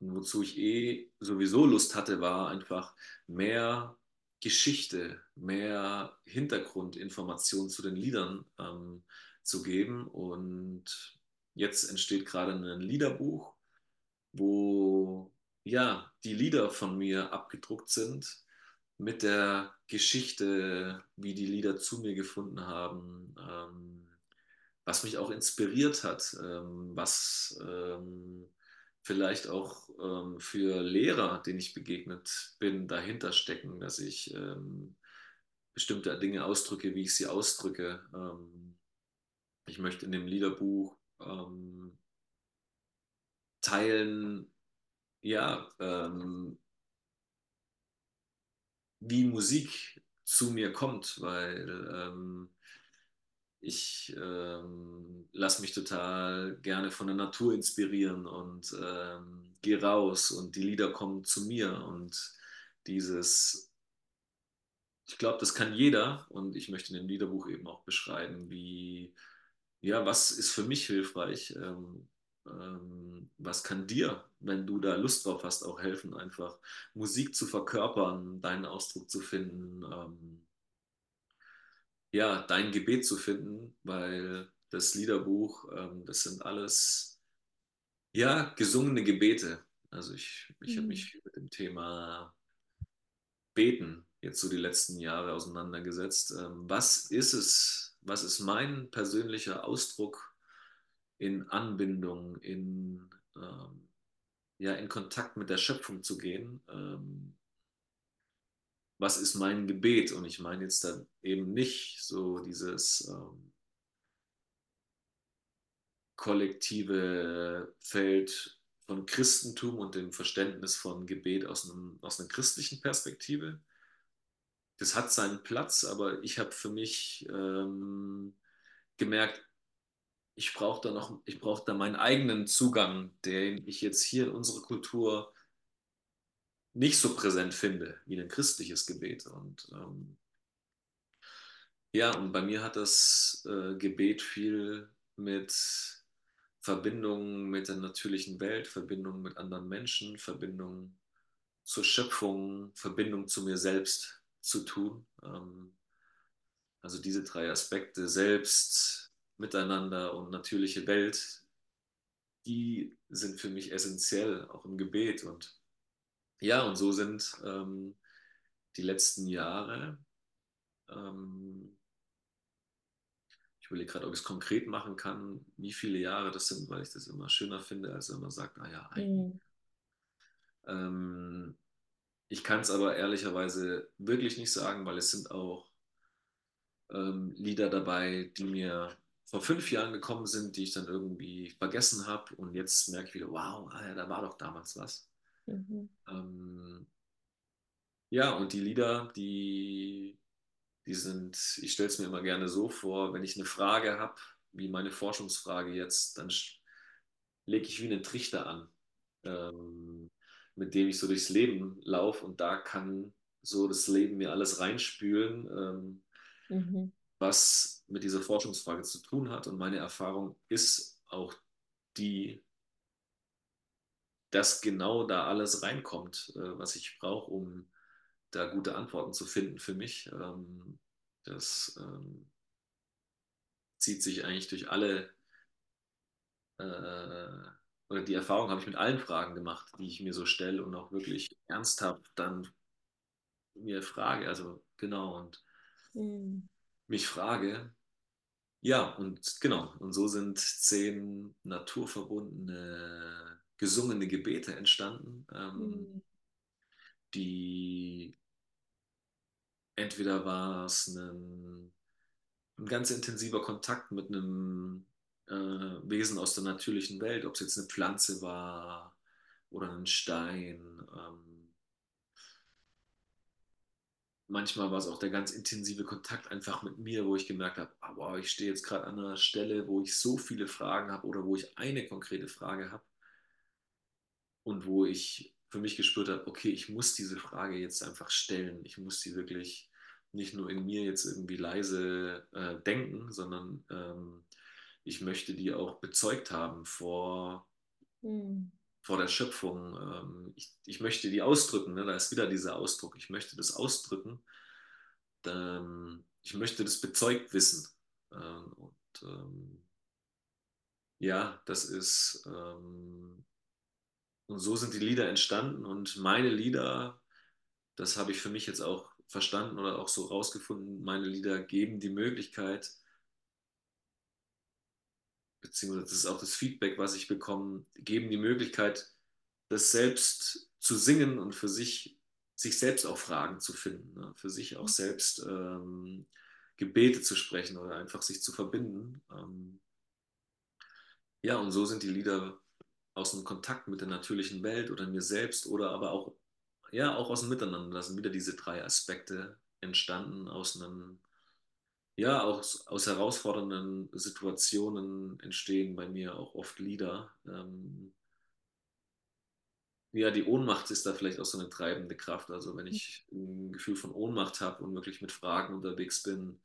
wozu ich eh sowieso Lust hatte, war einfach mehr Geschichte, mehr Hintergrundinformation zu den Liedern ähm, zu geben. Und jetzt entsteht gerade ein Liederbuch, wo ja die Lieder von mir abgedruckt sind mit der Geschichte, wie die Lieder zu mir gefunden haben, ähm, was mich auch inspiriert hat, ähm, was ähm, vielleicht auch ähm, für Lehrer, denen ich begegnet bin, dahinter stecken, dass ich ähm, bestimmte Dinge ausdrücke, wie ich sie ausdrücke. Ähm, ich möchte in dem Liederbuch teilen, ja, wie Musik zu mir kommt, weil ähm, ich ähm, lasse mich total gerne von der Natur inspirieren und ähm, gehe raus und die Lieder kommen zu mir und dieses, ich glaube, das kann jeder und ich möchte in dem Liederbuch eben auch beschreiben, wie, ja, was ist für mich hilfreich, ähm, was kann dir, wenn du da Lust drauf hast, auch helfen, einfach Musik zu verkörpern, deinen Ausdruck zu finden, ähm, ja, dein Gebet zu finden, weil das Liederbuch, ähm, das sind alles, ja, gesungene Gebete. Also ich, ich mhm. habe mich mit dem Thema Beten jetzt so die letzten Jahre auseinandergesetzt. Ähm, was ist es, was ist mein persönlicher Ausdruck in Anbindung, in, ähm, ja, in Kontakt mit der Schöpfung zu gehen. Ähm, was ist mein Gebet? Und ich meine jetzt da eben nicht so dieses ähm, kollektive Feld von Christentum und dem Verständnis von Gebet aus, einem, aus einer christlichen Perspektive. Das hat seinen Platz, aber ich habe für mich ähm, gemerkt, ich brauche da noch, ich brauche da meinen eigenen Zugang, den ich jetzt hier in unserer Kultur nicht so präsent finde wie ein christliches Gebet. Und ähm, ja, und bei mir hat das äh, Gebet viel mit Verbindung mit der natürlichen Welt, Verbindung mit anderen Menschen, Verbindung zur Schöpfung, Verbindung zu mir selbst zu tun. Ähm, also diese drei Aspekte, selbst, Miteinander und natürliche Welt, die sind für mich essentiell, auch im Gebet. Und ja, und so sind ähm, die letzten Jahre ähm, überlege gerade, ob ich es konkret machen kann, wie viele Jahre das sind, weil ich das immer schöner finde, als wenn man sagt, naja, ah ein. Mhm. Ähm, ich kann es aber ehrlicherweise wirklich nicht sagen, weil es sind auch ähm, Lieder dabei, die mir vor fünf Jahren gekommen sind, die ich dann irgendwie vergessen habe und jetzt merke ich wieder, wow, ah ja, da war doch damals was. Mhm. Ähm, ja, und die Lieder, die, die sind, ich stelle es mir immer gerne so vor, wenn ich eine Frage habe, wie meine Forschungsfrage jetzt, dann lege ich wie einen Trichter an, ähm, mit dem ich so durchs Leben laufe und da kann so das Leben mir alles reinspülen. Ähm, mhm. Was mit dieser Forschungsfrage zu tun hat. Und meine Erfahrung ist auch die, dass genau da alles reinkommt, äh, was ich brauche, um da gute Antworten zu finden für mich. Ähm, das ähm, zieht sich eigentlich durch alle, äh, oder die Erfahrung habe ich mit allen Fragen gemacht, die ich mir so stelle und auch wirklich ernsthaft dann mir frage. Also genau, und mhm. Mich frage, ja, und genau, und so sind zehn naturverbundene, gesungene Gebete entstanden, ähm, mhm. die entweder war es ein, ein, ganz intensiver Kontakt mit einem äh, Wesen aus der natürlichen Welt, ob es jetzt eine Pflanze war oder ein Stein. Ähm, manchmal war es auch der ganz intensive Kontakt einfach mit mir, wo ich gemerkt habe, oh, wow, ich stehe jetzt gerade an einer Stelle, wo ich so viele Fragen habe oder wo ich eine konkrete Frage habe und wo ich für mich gespürt habe, okay, ich muss diese Frage jetzt einfach stellen. Ich muss sie wirklich nicht nur in mir jetzt irgendwie leise äh, denken, sondern ähm, ich möchte die auch bezeugt haben vor, mhm. Vor der Schöpfung. Ähm, ich, ich möchte die ausdrücken, ne? da ist wieder dieser Ausdruck, ich möchte das ausdrücken. Ähm, ich möchte das bezeugt wissen. Ähm, und ähm, ja, das ist, ähm, und so sind die Lieder entstanden und meine Lieder, das habe ich für mich jetzt auch verstanden oder auch so rausgefunden, meine Lieder geben die Möglichkeit, beziehungsweise das ist auch das Feedback, was ich bekomme, geben die Möglichkeit, das selbst zu singen und für sich, sich selbst auch Fragen zu finden, ne? für sich auch selbst ähm, Gebete zu sprechen oder einfach sich zu verbinden. Ähm, ja, und so sind die Lieder aus dem Kontakt mit der natürlichen Welt oder mir selbst oder aber auch ja, auch aus dem Miteinander. Da sind wieder diese drei Aspekte entstanden aus einem, ja, aus, aus herausfordernden Situationen entstehen bei mir auch oft Lieder. Ähm, ja, die Ohnmacht ist da vielleicht auch so eine treibende Kraft. Also wenn ich ein Gefühl von Ohnmacht habe und wirklich mit Fragen unterwegs bin,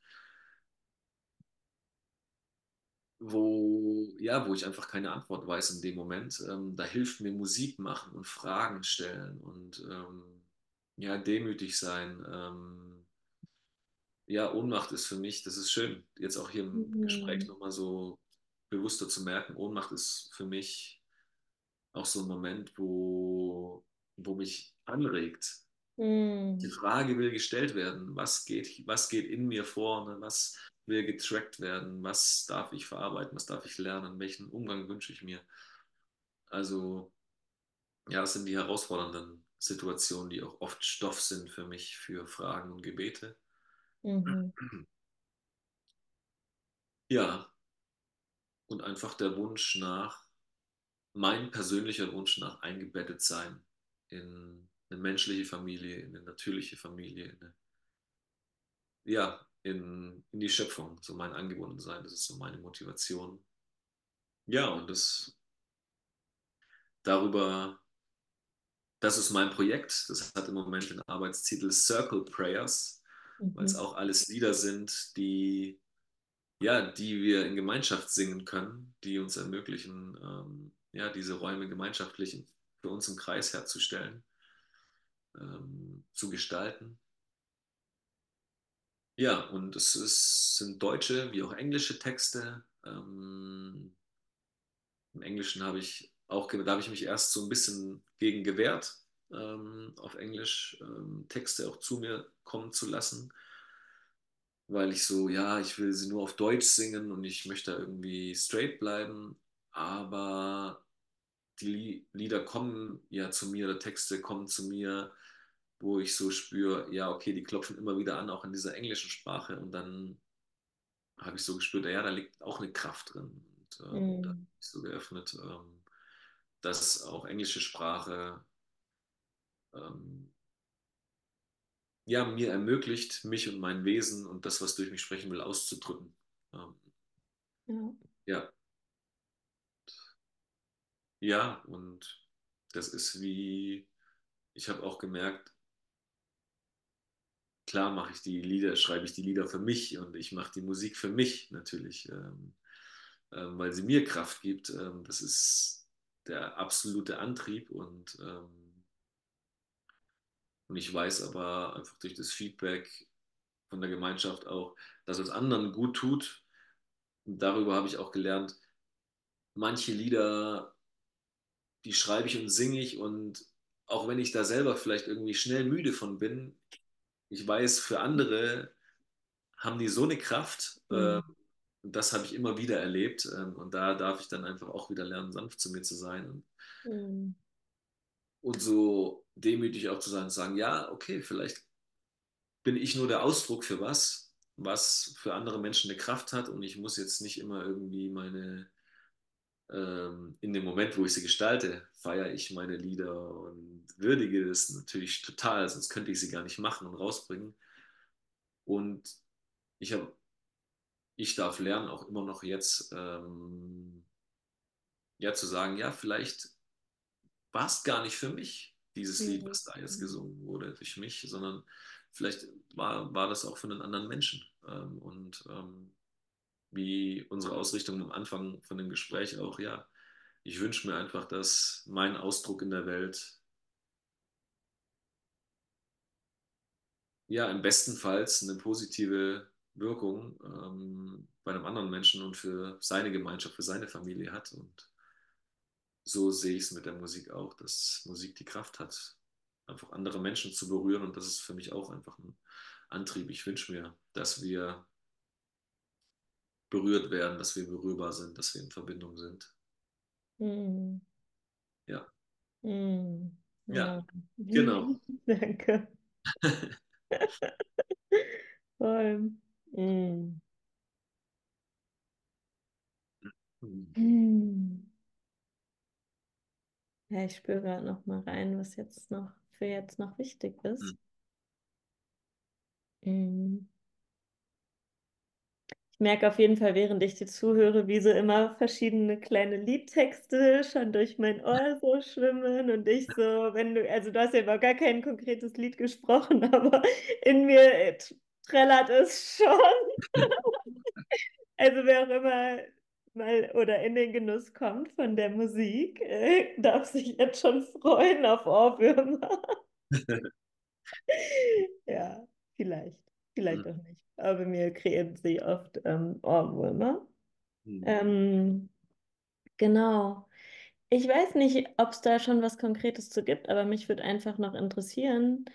wo, ja, wo ich einfach keine Antwort weiß in dem Moment. Ähm, da hilft mir Musik machen und Fragen stellen und ähm, ja, demütig sein. Ähm, ja, Ohnmacht ist für mich, das ist schön, jetzt auch hier im mhm. Gespräch nochmal so bewusster zu merken, Ohnmacht ist für mich auch so ein Moment, wo, wo mich anregt. Mhm. Die Frage will gestellt werden, was geht, was geht in mir vor, ne? was, will getrackt werden, was darf ich verarbeiten, was darf ich lernen, welchen Umgang wünsche ich mir. Also ja, das sind die herausfordernden Situationen, die auch oft Stoff sind für mich für Fragen und Gebete. Mhm. Ja, und einfach der Wunsch nach, mein persönlicher Wunsch nach eingebettet sein in eine menschliche Familie, in eine natürliche Familie, in eine, ja, in, in die Schöpfung, so mein Angebundensein, das ist so meine Motivation. Ja, und das darüber, das ist mein Projekt, das hat im Moment den Arbeitstitel Circle Prayers, mhm. weil es auch alles Lieder sind, die, ja, die wir in Gemeinschaft singen können, die uns ermöglichen, ähm, ja, diese Räume gemeinschaftlich für uns im Kreis herzustellen, ähm, zu gestalten. Ja, und es ist, sind deutsche wie auch englische Texte. Ähm, Im Englischen habe ich auch, da habe ich mich erst so ein bisschen gegen gewehrt, ähm, auf Englisch ähm, Texte auch zu mir kommen zu lassen. weil ich so, ja, ich will sie nur auf Deutsch singen und ich möchte irgendwie straight bleiben, aber die Lieder kommen ja zu mir, oder Texte kommen zu mir, wo ich so spüre, ja, okay, die klopfen immer wieder an, auch in dieser englischen Sprache und dann habe ich so gespürt, ja, da liegt auch eine Kraft drin. Und ähm, mm. da habe ich so geöffnet, ähm, dass auch englische Sprache ähm, ja, mir ermöglicht, mich und mein Wesen und das, was durch mich sprechen will, auszudrücken. Ähm, ja. ja. Ja, und das ist wie, ich habe auch gemerkt, klar mache ich die Lieder, schreibe ich die Lieder für mich und ich mache die Musik für mich natürlich, ähm, ähm, weil sie mir Kraft gibt. Ähm, das ist der absolute Antrieb und, ähm, und ich weiß aber einfach durch das Feedback von der Gemeinschaft auch, dass es anderen gut tut. Und darüber habe ich auch gelernt, manche Lieder, die schreibe ich und singe ich und auch wenn ich da selber vielleicht irgendwie schnell müde von bin, ich weiß, für andere haben die so eine Kraft. Mhm. Äh, und das habe ich immer wieder erlebt. Äh, und da darf ich dann einfach auch wieder lernen, sanft zu mir zu sein. Mhm. Und so demütig auch zu sein und sagen, ja, okay, vielleicht bin ich nur der Ausdruck für was, was für andere Menschen eine Kraft hat. Und ich muss jetzt nicht immer irgendwie meine ähm, in dem Moment, wo ich sie gestalte, feiere ich meine Lieder und würdige das natürlich total, sonst könnte ich sie gar nicht machen und rausbringen. Und ich habe, ich darf lernen, auch immer noch jetzt, ähm, ja, zu sagen, ja, vielleicht war es gar nicht für mich, dieses mhm. Lied, was da jetzt gesungen wurde, durch mich, sondern vielleicht war, war das auch für einen anderen Menschen. Ähm, und ähm, wie unsere Ausrichtung am Anfang von dem Gespräch auch, ja, ich wünsche mir einfach, dass mein Ausdruck in der Welt ja im besten Fall eine positive Wirkung ähm, bei einem anderen Menschen und für seine Gemeinschaft, für seine Familie hat. Und so sehe ich es mit der Musik auch, dass Musik die Kraft hat, einfach andere Menschen zu berühren. Und das ist für mich auch einfach ein Antrieb. Ich wünsche mir, dass wir berührt werden, dass wir berührbar sind, dass wir in Verbindung sind. Mm. Ja. Mm. Ja, ja. genau. Danke. Voll. Mm. Ja, ich spüre gerade noch mal rein, was jetzt noch für jetzt noch wichtig ist. Mm. Ich merke auf jeden Fall, während ich dir zuhöre, wie so immer verschiedene kleine Liedtexte schon durch mein Ohr so schwimmen und ich so, wenn du, also du hast ja über gar kein konkretes Lied gesprochen, aber in mir trällert es schon. also wer auch immer mal oder in den Genuss kommt von der Musik, äh, darf sich jetzt schon freuen auf Ohrwürmer. ja, vielleicht. Vielleicht mhm. auch nicht. Aber mir kreieren sie oft ähm, Ohrwürmer. Mhm. Ähm, genau. Ich weiß nicht, ob es da schon was Konkretes zu gibt, aber mich würde einfach noch interessieren,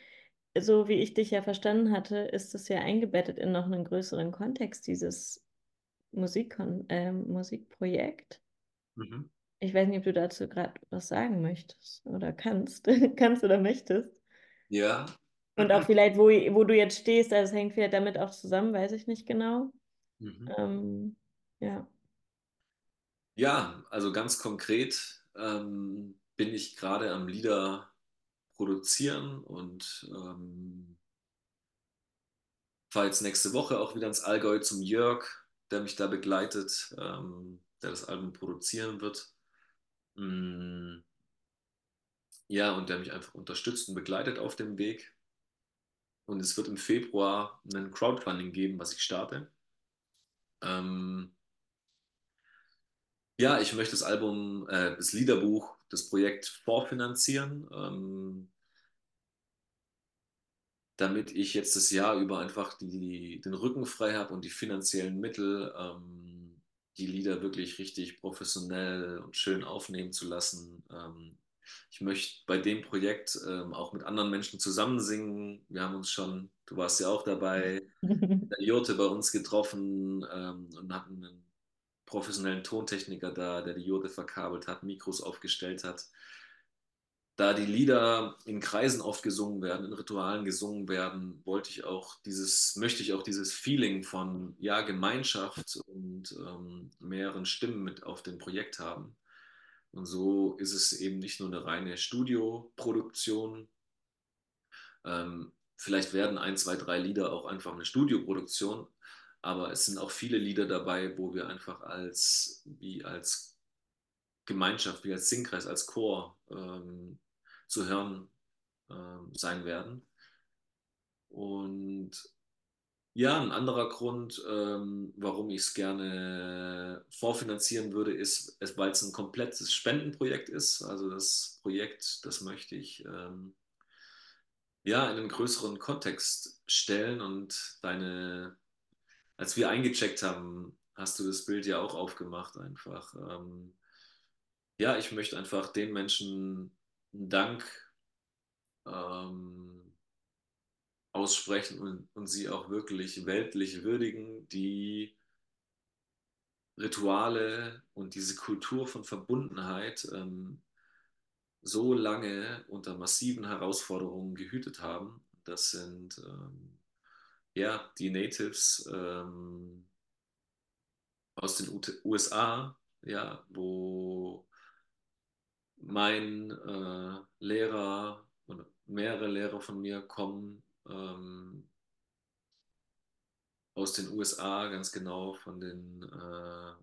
so wie ich dich ja verstanden hatte, ist es ja eingebettet in noch einen größeren Kontext, dieses Musikkon äh, Musikprojekt. Mhm. Ich weiß nicht, ob du dazu gerade was sagen möchtest oder kannst. kannst oder möchtest. Ja, und auch vielleicht, wo, wo du jetzt stehst, also es hängt vielleicht damit auch zusammen, weiß ich nicht genau. Mhm. Ähm, ja. Ja, also ganz konkret ähm, bin ich gerade am Lieder produzieren und ähm, fahre jetzt nächste Woche auch wieder ins Allgäu zum Jörg, der mich da begleitet, ähm, der das Album produzieren wird. Mm, ja, und der mich einfach unterstützt und begleitet auf dem Weg. Und es wird im Februar ein Crowdfunding geben, was ich starte. Ähm, ja, ich möchte das Album, äh, das Liederbuch, das Projekt vorfinanzieren, ähm, damit ich jetzt das Jahr über einfach die, den Rücken frei habe und die finanziellen Mittel, ähm, die Lieder wirklich richtig professionell und schön aufnehmen zu lassen. Ähm, ich möchte bei dem Projekt ähm, auch mit anderen Menschen zusammen singen. Wir haben uns schon, du warst ja auch dabei, der Jurte bei uns getroffen ähm, und hatten einen professionellen Tontechniker da, der die Jurte verkabelt hat, Mikros aufgestellt hat. Da die Lieder in Kreisen oft gesungen werden, in Ritualen gesungen werden, wollte ich auch dieses, möchte ich auch dieses Feeling von ja, Gemeinschaft und ähm, mehreren Stimmen mit auf dem Projekt haben. Und so ist es eben nicht nur eine reine Studioproduktion. Ähm, vielleicht werden ein, zwei, drei Lieder auch einfach eine Studioproduktion, aber es sind auch viele Lieder dabei, wo wir einfach als, wie als Gemeinschaft, wie als Singkreis, als Chor ähm, zu hören ähm, sein werden. Und ja, ein anderer Grund, ähm, warum ich es gerne vorfinanzieren würde, ist, weil es ein komplettes Spendenprojekt ist. Also das Projekt, das möchte ich ähm, ja in einen größeren Kontext stellen und deine, als wir eingecheckt haben, hast du das Bild ja auch aufgemacht einfach. Ähm, ja, ich möchte einfach den Menschen Dank ähm, aussprechen und, und sie auch wirklich weltlich würdigen, die Rituale und diese Kultur von Verbundenheit ähm, so lange unter massiven Herausforderungen gehütet haben. Das sind ähm, ja die Natives ähm, aus den USA, ja, wo mein äh, Lehrer und mehrere Lehrer von mir kommen ähm, aus den USA, ganz genau von den äh,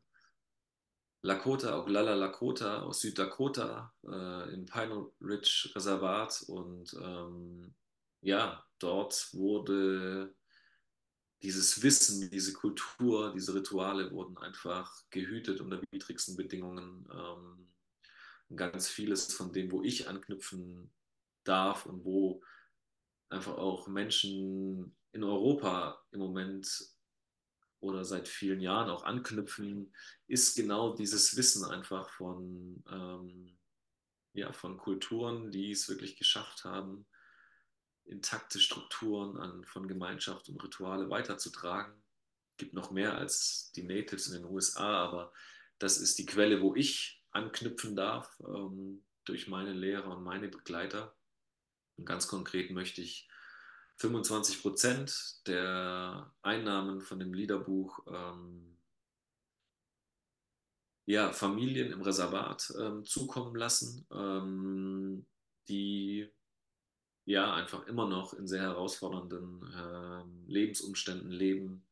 Lakota, Oglala Lakota aus Süddakota äh, im Pine Ridge Reservat und ähm, ja, dort wurde dieses Wissen, diese Kultur, diese Rituale wurden einfach gehütet unter widrigsten Bedingungen. Ähm, ganz vieles von dem, wo ich anknüpfen darf und wo einfach auch Menschen in Europa im Moment oder seit vielen Jahren auch anknüpfen, ist genau dieses Wissen einfach von, ähm, ja, von Kulturen, die es wirklich geschafft haben, intakte Strukturen an, von Gemeinschaft und Rituale weiterzutragen. Es gibt noch mehr als die Natives in den USA, aber das ist die Quelle, wo ich anknüpfen darf ähm, durch meine Lehrer und meine Begleiter. Und ganz konkret möchte ich 25 Prozent der Einnahmen von dem Liederbuch ähm, ja, Familien im Reservat ähm, zukommen lassen, ähm, die ja einfach immer noch in sehr herausfordernden ähm, Lebensumständen leben.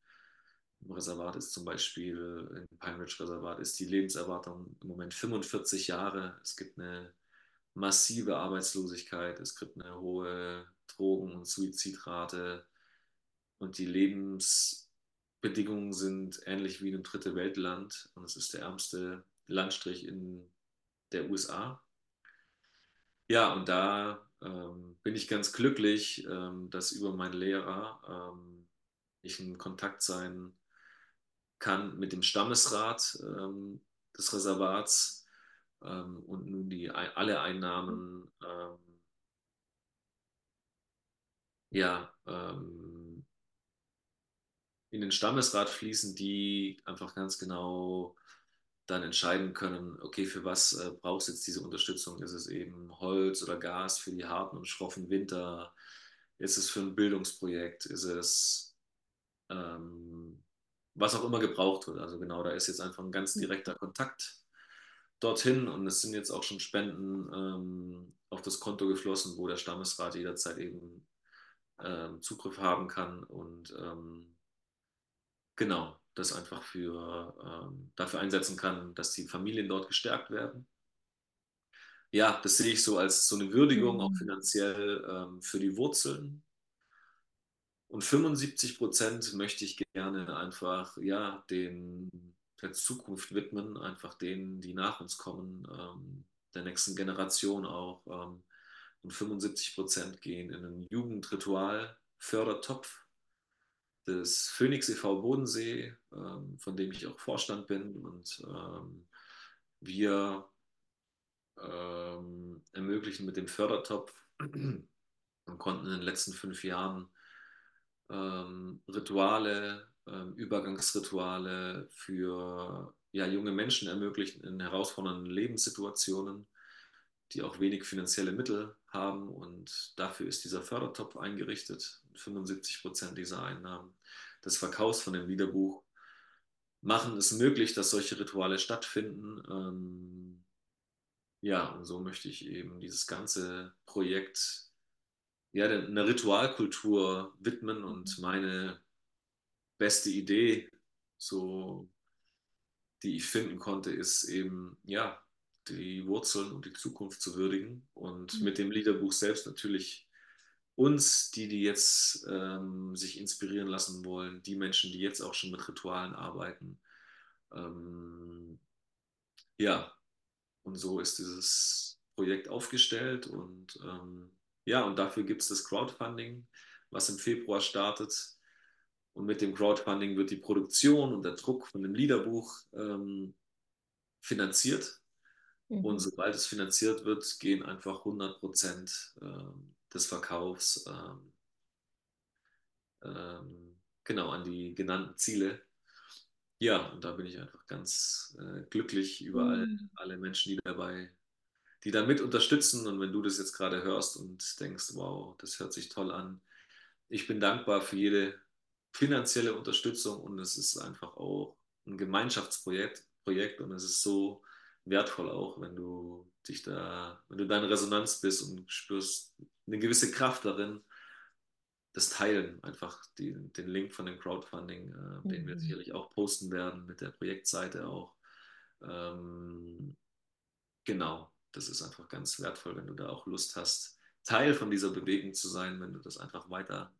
Reservat ist zum Beispiel, im Pine Ridge Reservat ist die Lebenserwartung im Moment 45 Jahre. Es gibt eine massive Arbeitslosigkeit, es gibt eine hohe Drogen- und Suizidrate und die Lebensbedingungen sind ähnlich wie in einem dritte Weltland und es ist der ärmste Landstrich in der USA. Ja, und da ähm, bin ich ganz glücklich, ähm, dass über meinen Lehrer ähm, ich in Kontakt sein kann mit dem Stammesrat ähm, des Reservats ähm, und nun die alle Einnahmen ähm, ja ähm, in den Stammesrat fließen, die einfach ganz genau dann entscheiden können, okay, für was äh, brauchst du jetzt diese Unterstützung? Ist es eben Holz oder Gas für die harten und schroffen Winter? Ist es für ein Bildungsprojekt? Ist es ähm, was auch immer gebraucht wird? Also genau, da ist jetzt einfach ein ganz direkter Kontakt dorthin und es sind jetzt auch schon Spenden ähm, auf das Konto geflossen, wo der Stammesrat jederzeit eben ähm, Zugriff haben kann und ähm, genau das einfach für, ähm, dafür einsetzen kann, dass die Familien dort gestärkt werden. Ja, das sehe ich so als so eine Würdigung, auch finanziell ähm, für die Wurzeln. Und 75 Prozent möchte ich gerne einfach ja, den der Zukunft widmen, einfach denen, die nach uns kommen, ähm, der nächsten Generation auch. Ähm, und 75 Prozent gehen in einen Jugendritual-Fördertopf des Phoenix e.V. Bodensee, ähm, von dem ich auch Vorstand bin. Und ähm, wir ähm, ermöglichen mit dem Fördertopf und konnten in den letzten fünf Jahren ähm, Rituale, ähm, Übergangsrituale für ja, junge Menschen ermöglichen in herausfordernden Lebenssituationen, die auch wenig finanzielle Mittel haben. Und dafür ist dieser Fördertopf eingerichtet. 75 Prozent dieser Einnahmen des Verkaufs von dem Liederbuch machen es möglich, dass solche Rituale stattfinden. Ähm, ja, und so möchte ich eben dieses ganze Projekt ja, einer Ritualkultur widmen und meine beste Idee, so die ich finden konnte, ist eben ja die Wurzeln und die Zukunft zu würdigen und mhm. mit dem Liederbuch selbst natürlich uns, die, die jetzt ähm, sich inspirieren lassen wollen, die Menschen, die jetzt auch schon mit Ritualen arbeiten. Ähm, ja, und so ist dieses Projekt aufgestellt und ähm, ja, und dafür gibt es das Crowdfunding, was im Februar startet. Und mit dem Crowdfunding wird die Produktion und der Druck von dem Liederbuch ähm, finanziert. Mhm. Und sobald es finanziert wird, gehen einfach 100 Prozent ähm, des Verkaufs ähm, ähm, genau an die genannten Ziele. Ja, und da bin ich einfach ganz äh, glücklich über mhm. all, alle Menschen, die dabei, die da mit unterstützen. Und wenn du das jetzt gerade hörst und denkst, wow, das hört sich toll an, ich bin dankbar für jede finanzielle Unterstützung und es ist einfach auch ein Gemeinschaftsprojekt Projekt und es ist so wertvoll auch, wenn du dich da, wenn du da in Resonanz bist und spürst eine gewisse Kraft darin, das Teilen, einfach die, den Link von dem Crowdfunding, äh, mhm. den wir mhm. sicherlich auch posten werden, mit der Projektseite auch. Ähm, genau, das ist einfach ganz wertvoll, wenn du da auch Lust hast, Teil von dieser Bewegung zu sein, wenn du das einfach weiter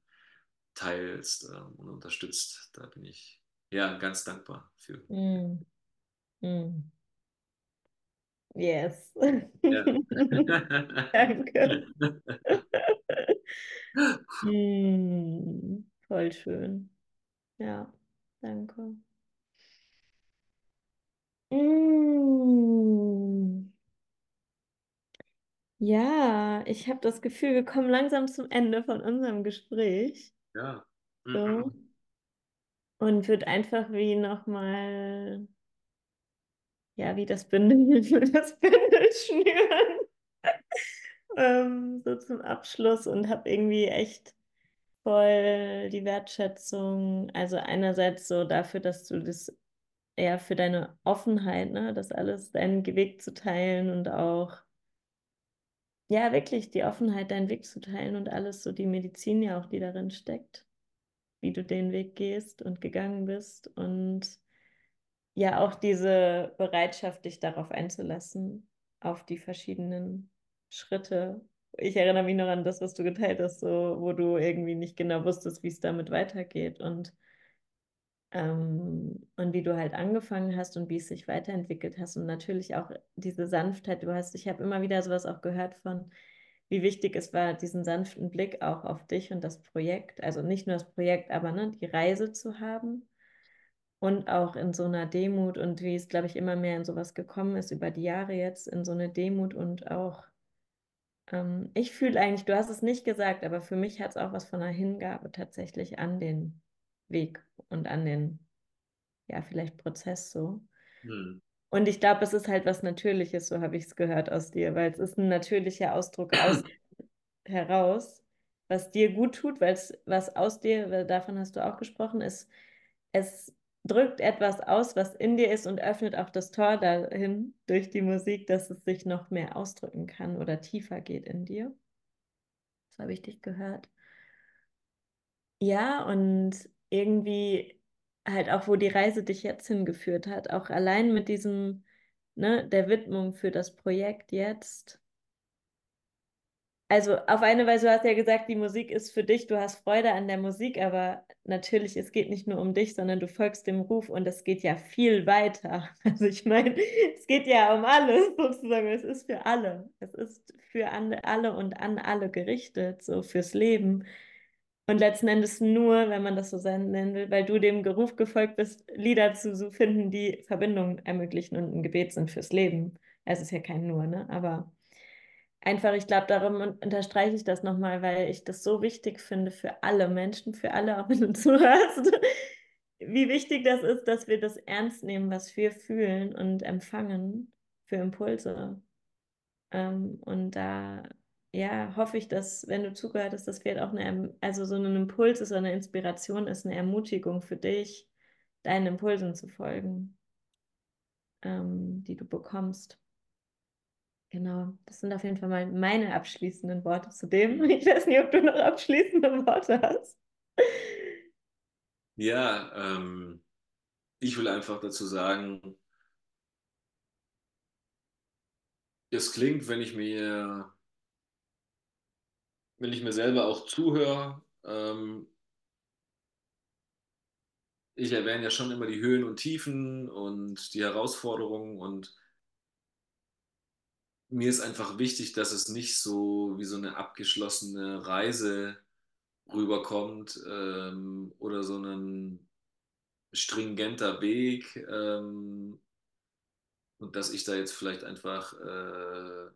teilst ähm, und unterstützt. Da bin ich ja ganz dankbar für. Mm. Mm. Yes. Ja. Danke. mm, voll schön. Ja, danke. Mm. Ja, ich habe das Gefühl, wir kommen langsam zum Ende von unserem Gespräch. Ja. So. Und wird einfach wie nochmal, ja, wie das Bündel, das Bündel schnüren. ähm, so zum Abschluss und habe irgendwie echt voll die Wertschätzung. Also einerseits so dafür, dass du das eher für deine Offenheit, ne, das alles deinen Weg zu teilen und auch ja, wirklich die Offenheit, deinen Weg zu teilen und alles, so die Medizin ja auch, die darin steckt, wie du den Weg gehst und gegangen bist und ja auch diese Bereitschaft, dich darauf einzulassen, auf die verschiedenen Schritte. Ich erinnere mich noch an das, was du geteilt hast, so, wo du irgendwie nicht genau wusstest, wie es damit weitergeht und und wie du halt angefangen hast und wie es sich weiterentwickelt hast und natürlich auch diese Sanftheit. Du hast, ich habe immer wieder sowas auch gehört von, wie wichtig es war, diesen sanften Blick auch auf dich und das Projekt, also nicht nur das Projekt, aber ne, die Reise zu haben und auch in so einer Demut und wie es, glaube ich, immer mehr in sowas gekommen ist über die Jahre jetzt, in so eine Demut und auch, ähm, ich fühle eigentlich, du hast es nicht gesagt, aber für mich hat es auch was von einer Hingabe tatsächlich an den Weg und an den, ja, vielleicht Prozess so. Hm. Und ich glaube, es ist halt was Natürliches, so habe ich es gehört aus dir, weil es ist ein natürlicher Ausdruck aus heraus, was dir gut tut, weil es was aus dir, davon hast du auch gesprochen, ist, es drückt etwas aus, was in dir ist und öffnet auch das Tor dahin durch die Musik, dass es sich noch mehr ausdrücken kann oder tiefer geht in dir. Das habe ich dich gehört. Ja, und irgendwie halt auch, wo die Reise dich jetzt hingeführt hat, auch allein mit diesem, ne, der Widmung für das Projekt jetzt. Also auf eine Weise, du hast ja gesagt, die Musik ist für dich, du hast Freude an der Musik, aber natürlich, es geht nicht nur um dich, sondern du folgst dem Ruf und es geht ja viel weiter. Also ich meine, es geht ja um alles sozusagen, es ist für alle. Es ist für alle und an alle gerichtet, so fürs Leben. Und letzten Endes nur, wenn man das so nennen will, weil du dem Geruf gefolgt bist, Lieder zu finden, die Verbindungen ermöglichen und ein Gebet sind fürs Leben. Es ist ja kein Nur, ne? Aber einfach, ich glaube, darum unterstreiche ich das nochmal, weil ich das so wichtig finde für alle Menschen, für alle, auch wenn du zuhörst, wie wichtig das ist, dass wir das ernst nehmen, was wir fühlen und empfangen für Impulse. Ähm, und da, ja, hoffe ich, dass, wenn du zugehört hast, dass wir auch eine, also so ein Impuls ist, eine Inspiration ist, eine Ermutigung für dich, deinen Impulsen zu folgen, ähm, die du bekommst. Genau, das sind auf jeden Fall mal meine abschließenden Worte zu dem. Ich weiß nicht, ob du noch abschließende Worte hast. Ja, ähm, ich will einfach dazu sagen, es klingt, wenn ich mir, wenn ich mir selber auch zuhöre, ähm, ich erwähne ja schon immer die Höhen und Tiefen und die Herausforderungen und mir ist einfach wichtig, dass es nicht so wie so eine abgeschlossene Reise rüberkommt ähm, oder so ein stringenter Weg ähm, und dass ich da jetzt vielleicht einfach, äh,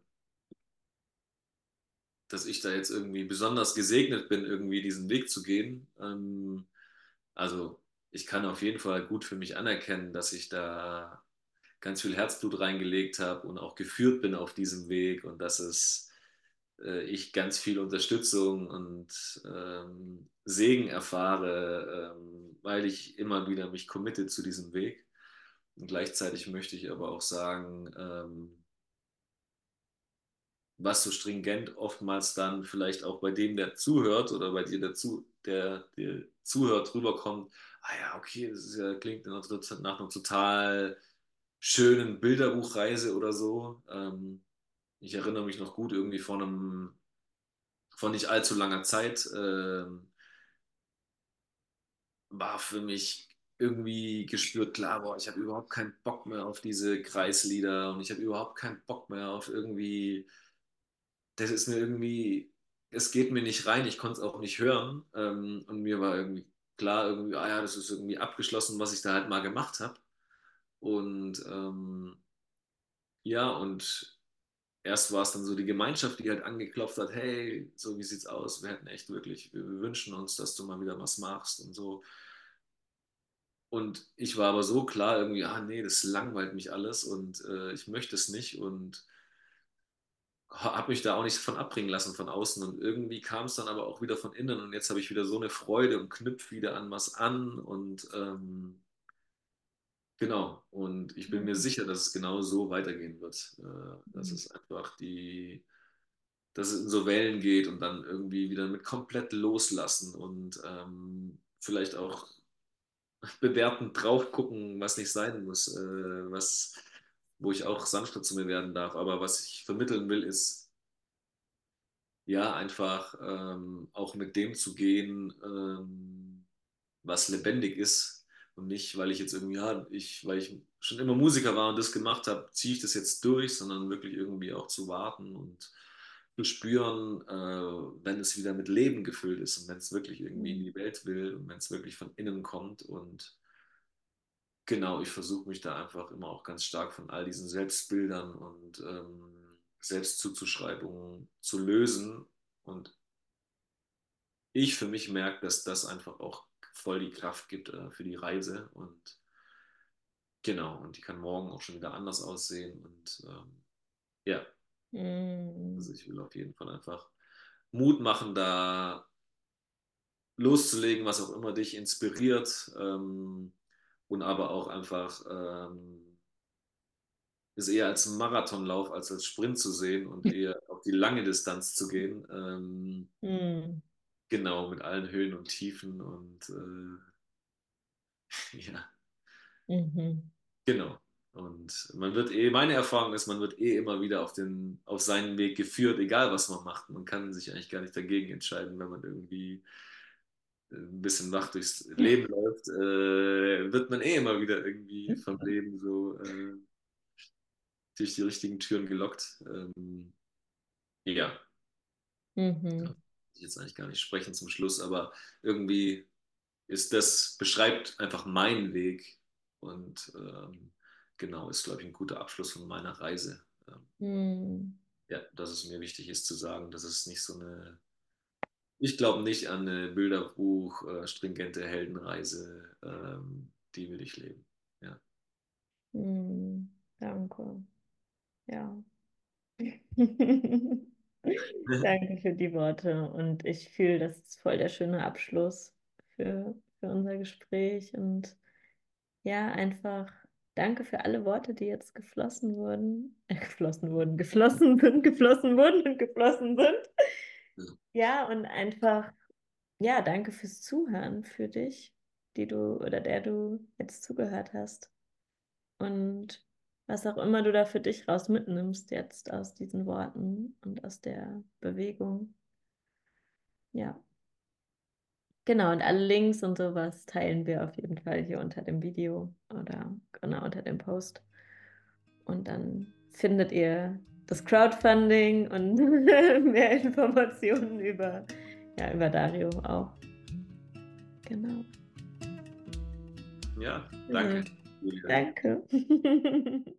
dass ich da jetzt irgendwie besonders gesegnet bin, irgendwie diesen Weg zu gehen. Ähm, also ich kann auf jeden Fall gut für mich anerkennen, dass ich da ganz viel Herzblut reingelegt habe und auch geführt bin auf diesem Weg und dass es äh, ich ganz viel Unterstützung und ähm, Segen erfahre, ähm, weil ich immer wieder mich committe zu diesem Weg. Und gleichzeitig möchte ich aber auch sagen, ähm, was so stringent oftmals dann vielleicht auch bei dem, der zuhört oder bei dir, der, zu, der, der zuhört, rüberkommt, ah ja, okay, das ja, klingt nach einer total schönen Bilderbuchreise oder so. Ähm, ich erinnere mich noch gut irgendwie von einem, von nicht allzu langer Zeit, ähm, war für mich irgendwie gespürt, klar, boah, ich habe überhaupt keinen Bock mehr auf diese Kreislieder und ich habe überhaupt keinen Bock mehr auf irgendwie, das ist mir irgendwie, es geht mir nicht rein, ich konnte es auch nicht hören ähm, und mir war irgendwie klar, irgendwie, ah ja, das ist irgendwie abgeschlossen, was ich da halt mal gemacht habe. Und ähm, ja, und erst war es dann so die Gemeinschaft, die halt angeklopft hat, hey, so wie sieht's aus? Wir hätten echt wirklich, wir wünschen uns, dass du mal wieder was machst und so. Und ich war aber so klar irgendwie, ah nee, das langweilt mich alles und äh, ich möchte es nicht und habe mich da auch nicht von abbringen lassen von außen. Und irgendwie kam es dann aber auch wieder von innen. Und jetzt habe ich wieder so eine Freude und knüpfe wieder an was an. Und ähm, Genau, und ich bin mir sicher, dass es genau so weitergehen wird. Äh, dass mhm. es einfach die, dass es in so Wellen geht und dann irgendwie wieder mit komplett loslassen und ähm, vielleicht auch bewertend drauf gucken, was nicht sein muss, äh, was, wo ich auch sanfter zu mir werden darf. Aber was ich vermitteln will, ist ja einfach ähm, auch mit dem zu gehen, ähm, was lebendig ist und nicht, weil ich jetzt irgendwie, ja, ich, weil ich schon immer Musiker war und das gemacht habe, ziehe ich das jetzt durch, sondern wirklich irgendwie auch zu warten und zu spüren, äh, wenn es wieder mit Leben gefüllt ist und wenn es wirklich irgendwie in die Welt will und wenn es wirklich von innen kommt. Und genau, ich versuche mich da einfach immer auch ganz stark von all diesen Selbstbildern und ähm, Selbstzuzuschreibungen zu lösen. Und ich für mich merke, dass das einfach auch voll die Kraft gibt äh, für die Reise. Und genau, und die kann morgen auch schon wieder anders aussehen. Und ähm, ja, mm. also ich will auf jeden Fall einfach Mut machen, da loszulegen, was auch immer dich inspiriert. Ähm, und aber auch einfach ähm, ist eher als Marathonlauf als als Sprint zu sehen und eher auf die lange Distanz zu gehen. Ähm, mm. Genau, mit allen Höhen und Tiefen und äh, ja. Mhm. Genau. Und man wird eh, meine Erfahrung ist, man wird eh immer wieder auf, den, auf seinen Weg geführt, egal was man macht. Man kann sich eigentlich gar nicht dagegen entscheiden, wenn man irgendwie ein bisschen wach durchs Leben läuft, äh, wird man eh immer wieder irgendwie vom Leben so äh, durch die richtigen Türen gelockt. Ähm, ja. Mhm. ja ich jetzt eigentlich gar nicht sprechen zum Schluss, aber irgendwie ist das, beschreibt einfach meinen Weg und ähm, genau, ist, glaube ich, ein guter Abschluss von meiner Reise. Mhm. Ja, dass es mir wichtig ist zu sagen, dass es nicht so eine. Ich glaube nicht an eine Bilderbuch, äh, stringente Heldenreise, ähm, die will ich leben. Ja. Mhm. Danke. Ja. Danke für die Worte. Und ich fühle, das ist voll der schöne Abschluss für, für unser Gespräch. Und ja, einfach danke für alle Worte, die jetzt geflossen wurden. Äh, geflossen wurden, geflossen sind, geflossen wurden und geflossen sind. Ja, und einfach, ja, danke fürs Zuhören für dich, die du oder der du jetzt zugehört hast. Und was auch immer du da für dich raus mitnimmst jetzt aus diesen Worten und aus der Bewegung. Ja. Genau, und alle Links und sowas teilen wir auf jeden Fall hier unter dem Video oder genau unter dem Post. Und dann findet ihr das Crowdfunding und mehr Informationen über, ja, über Dario auch. Genau. Ja, danke. Mhm. Danke.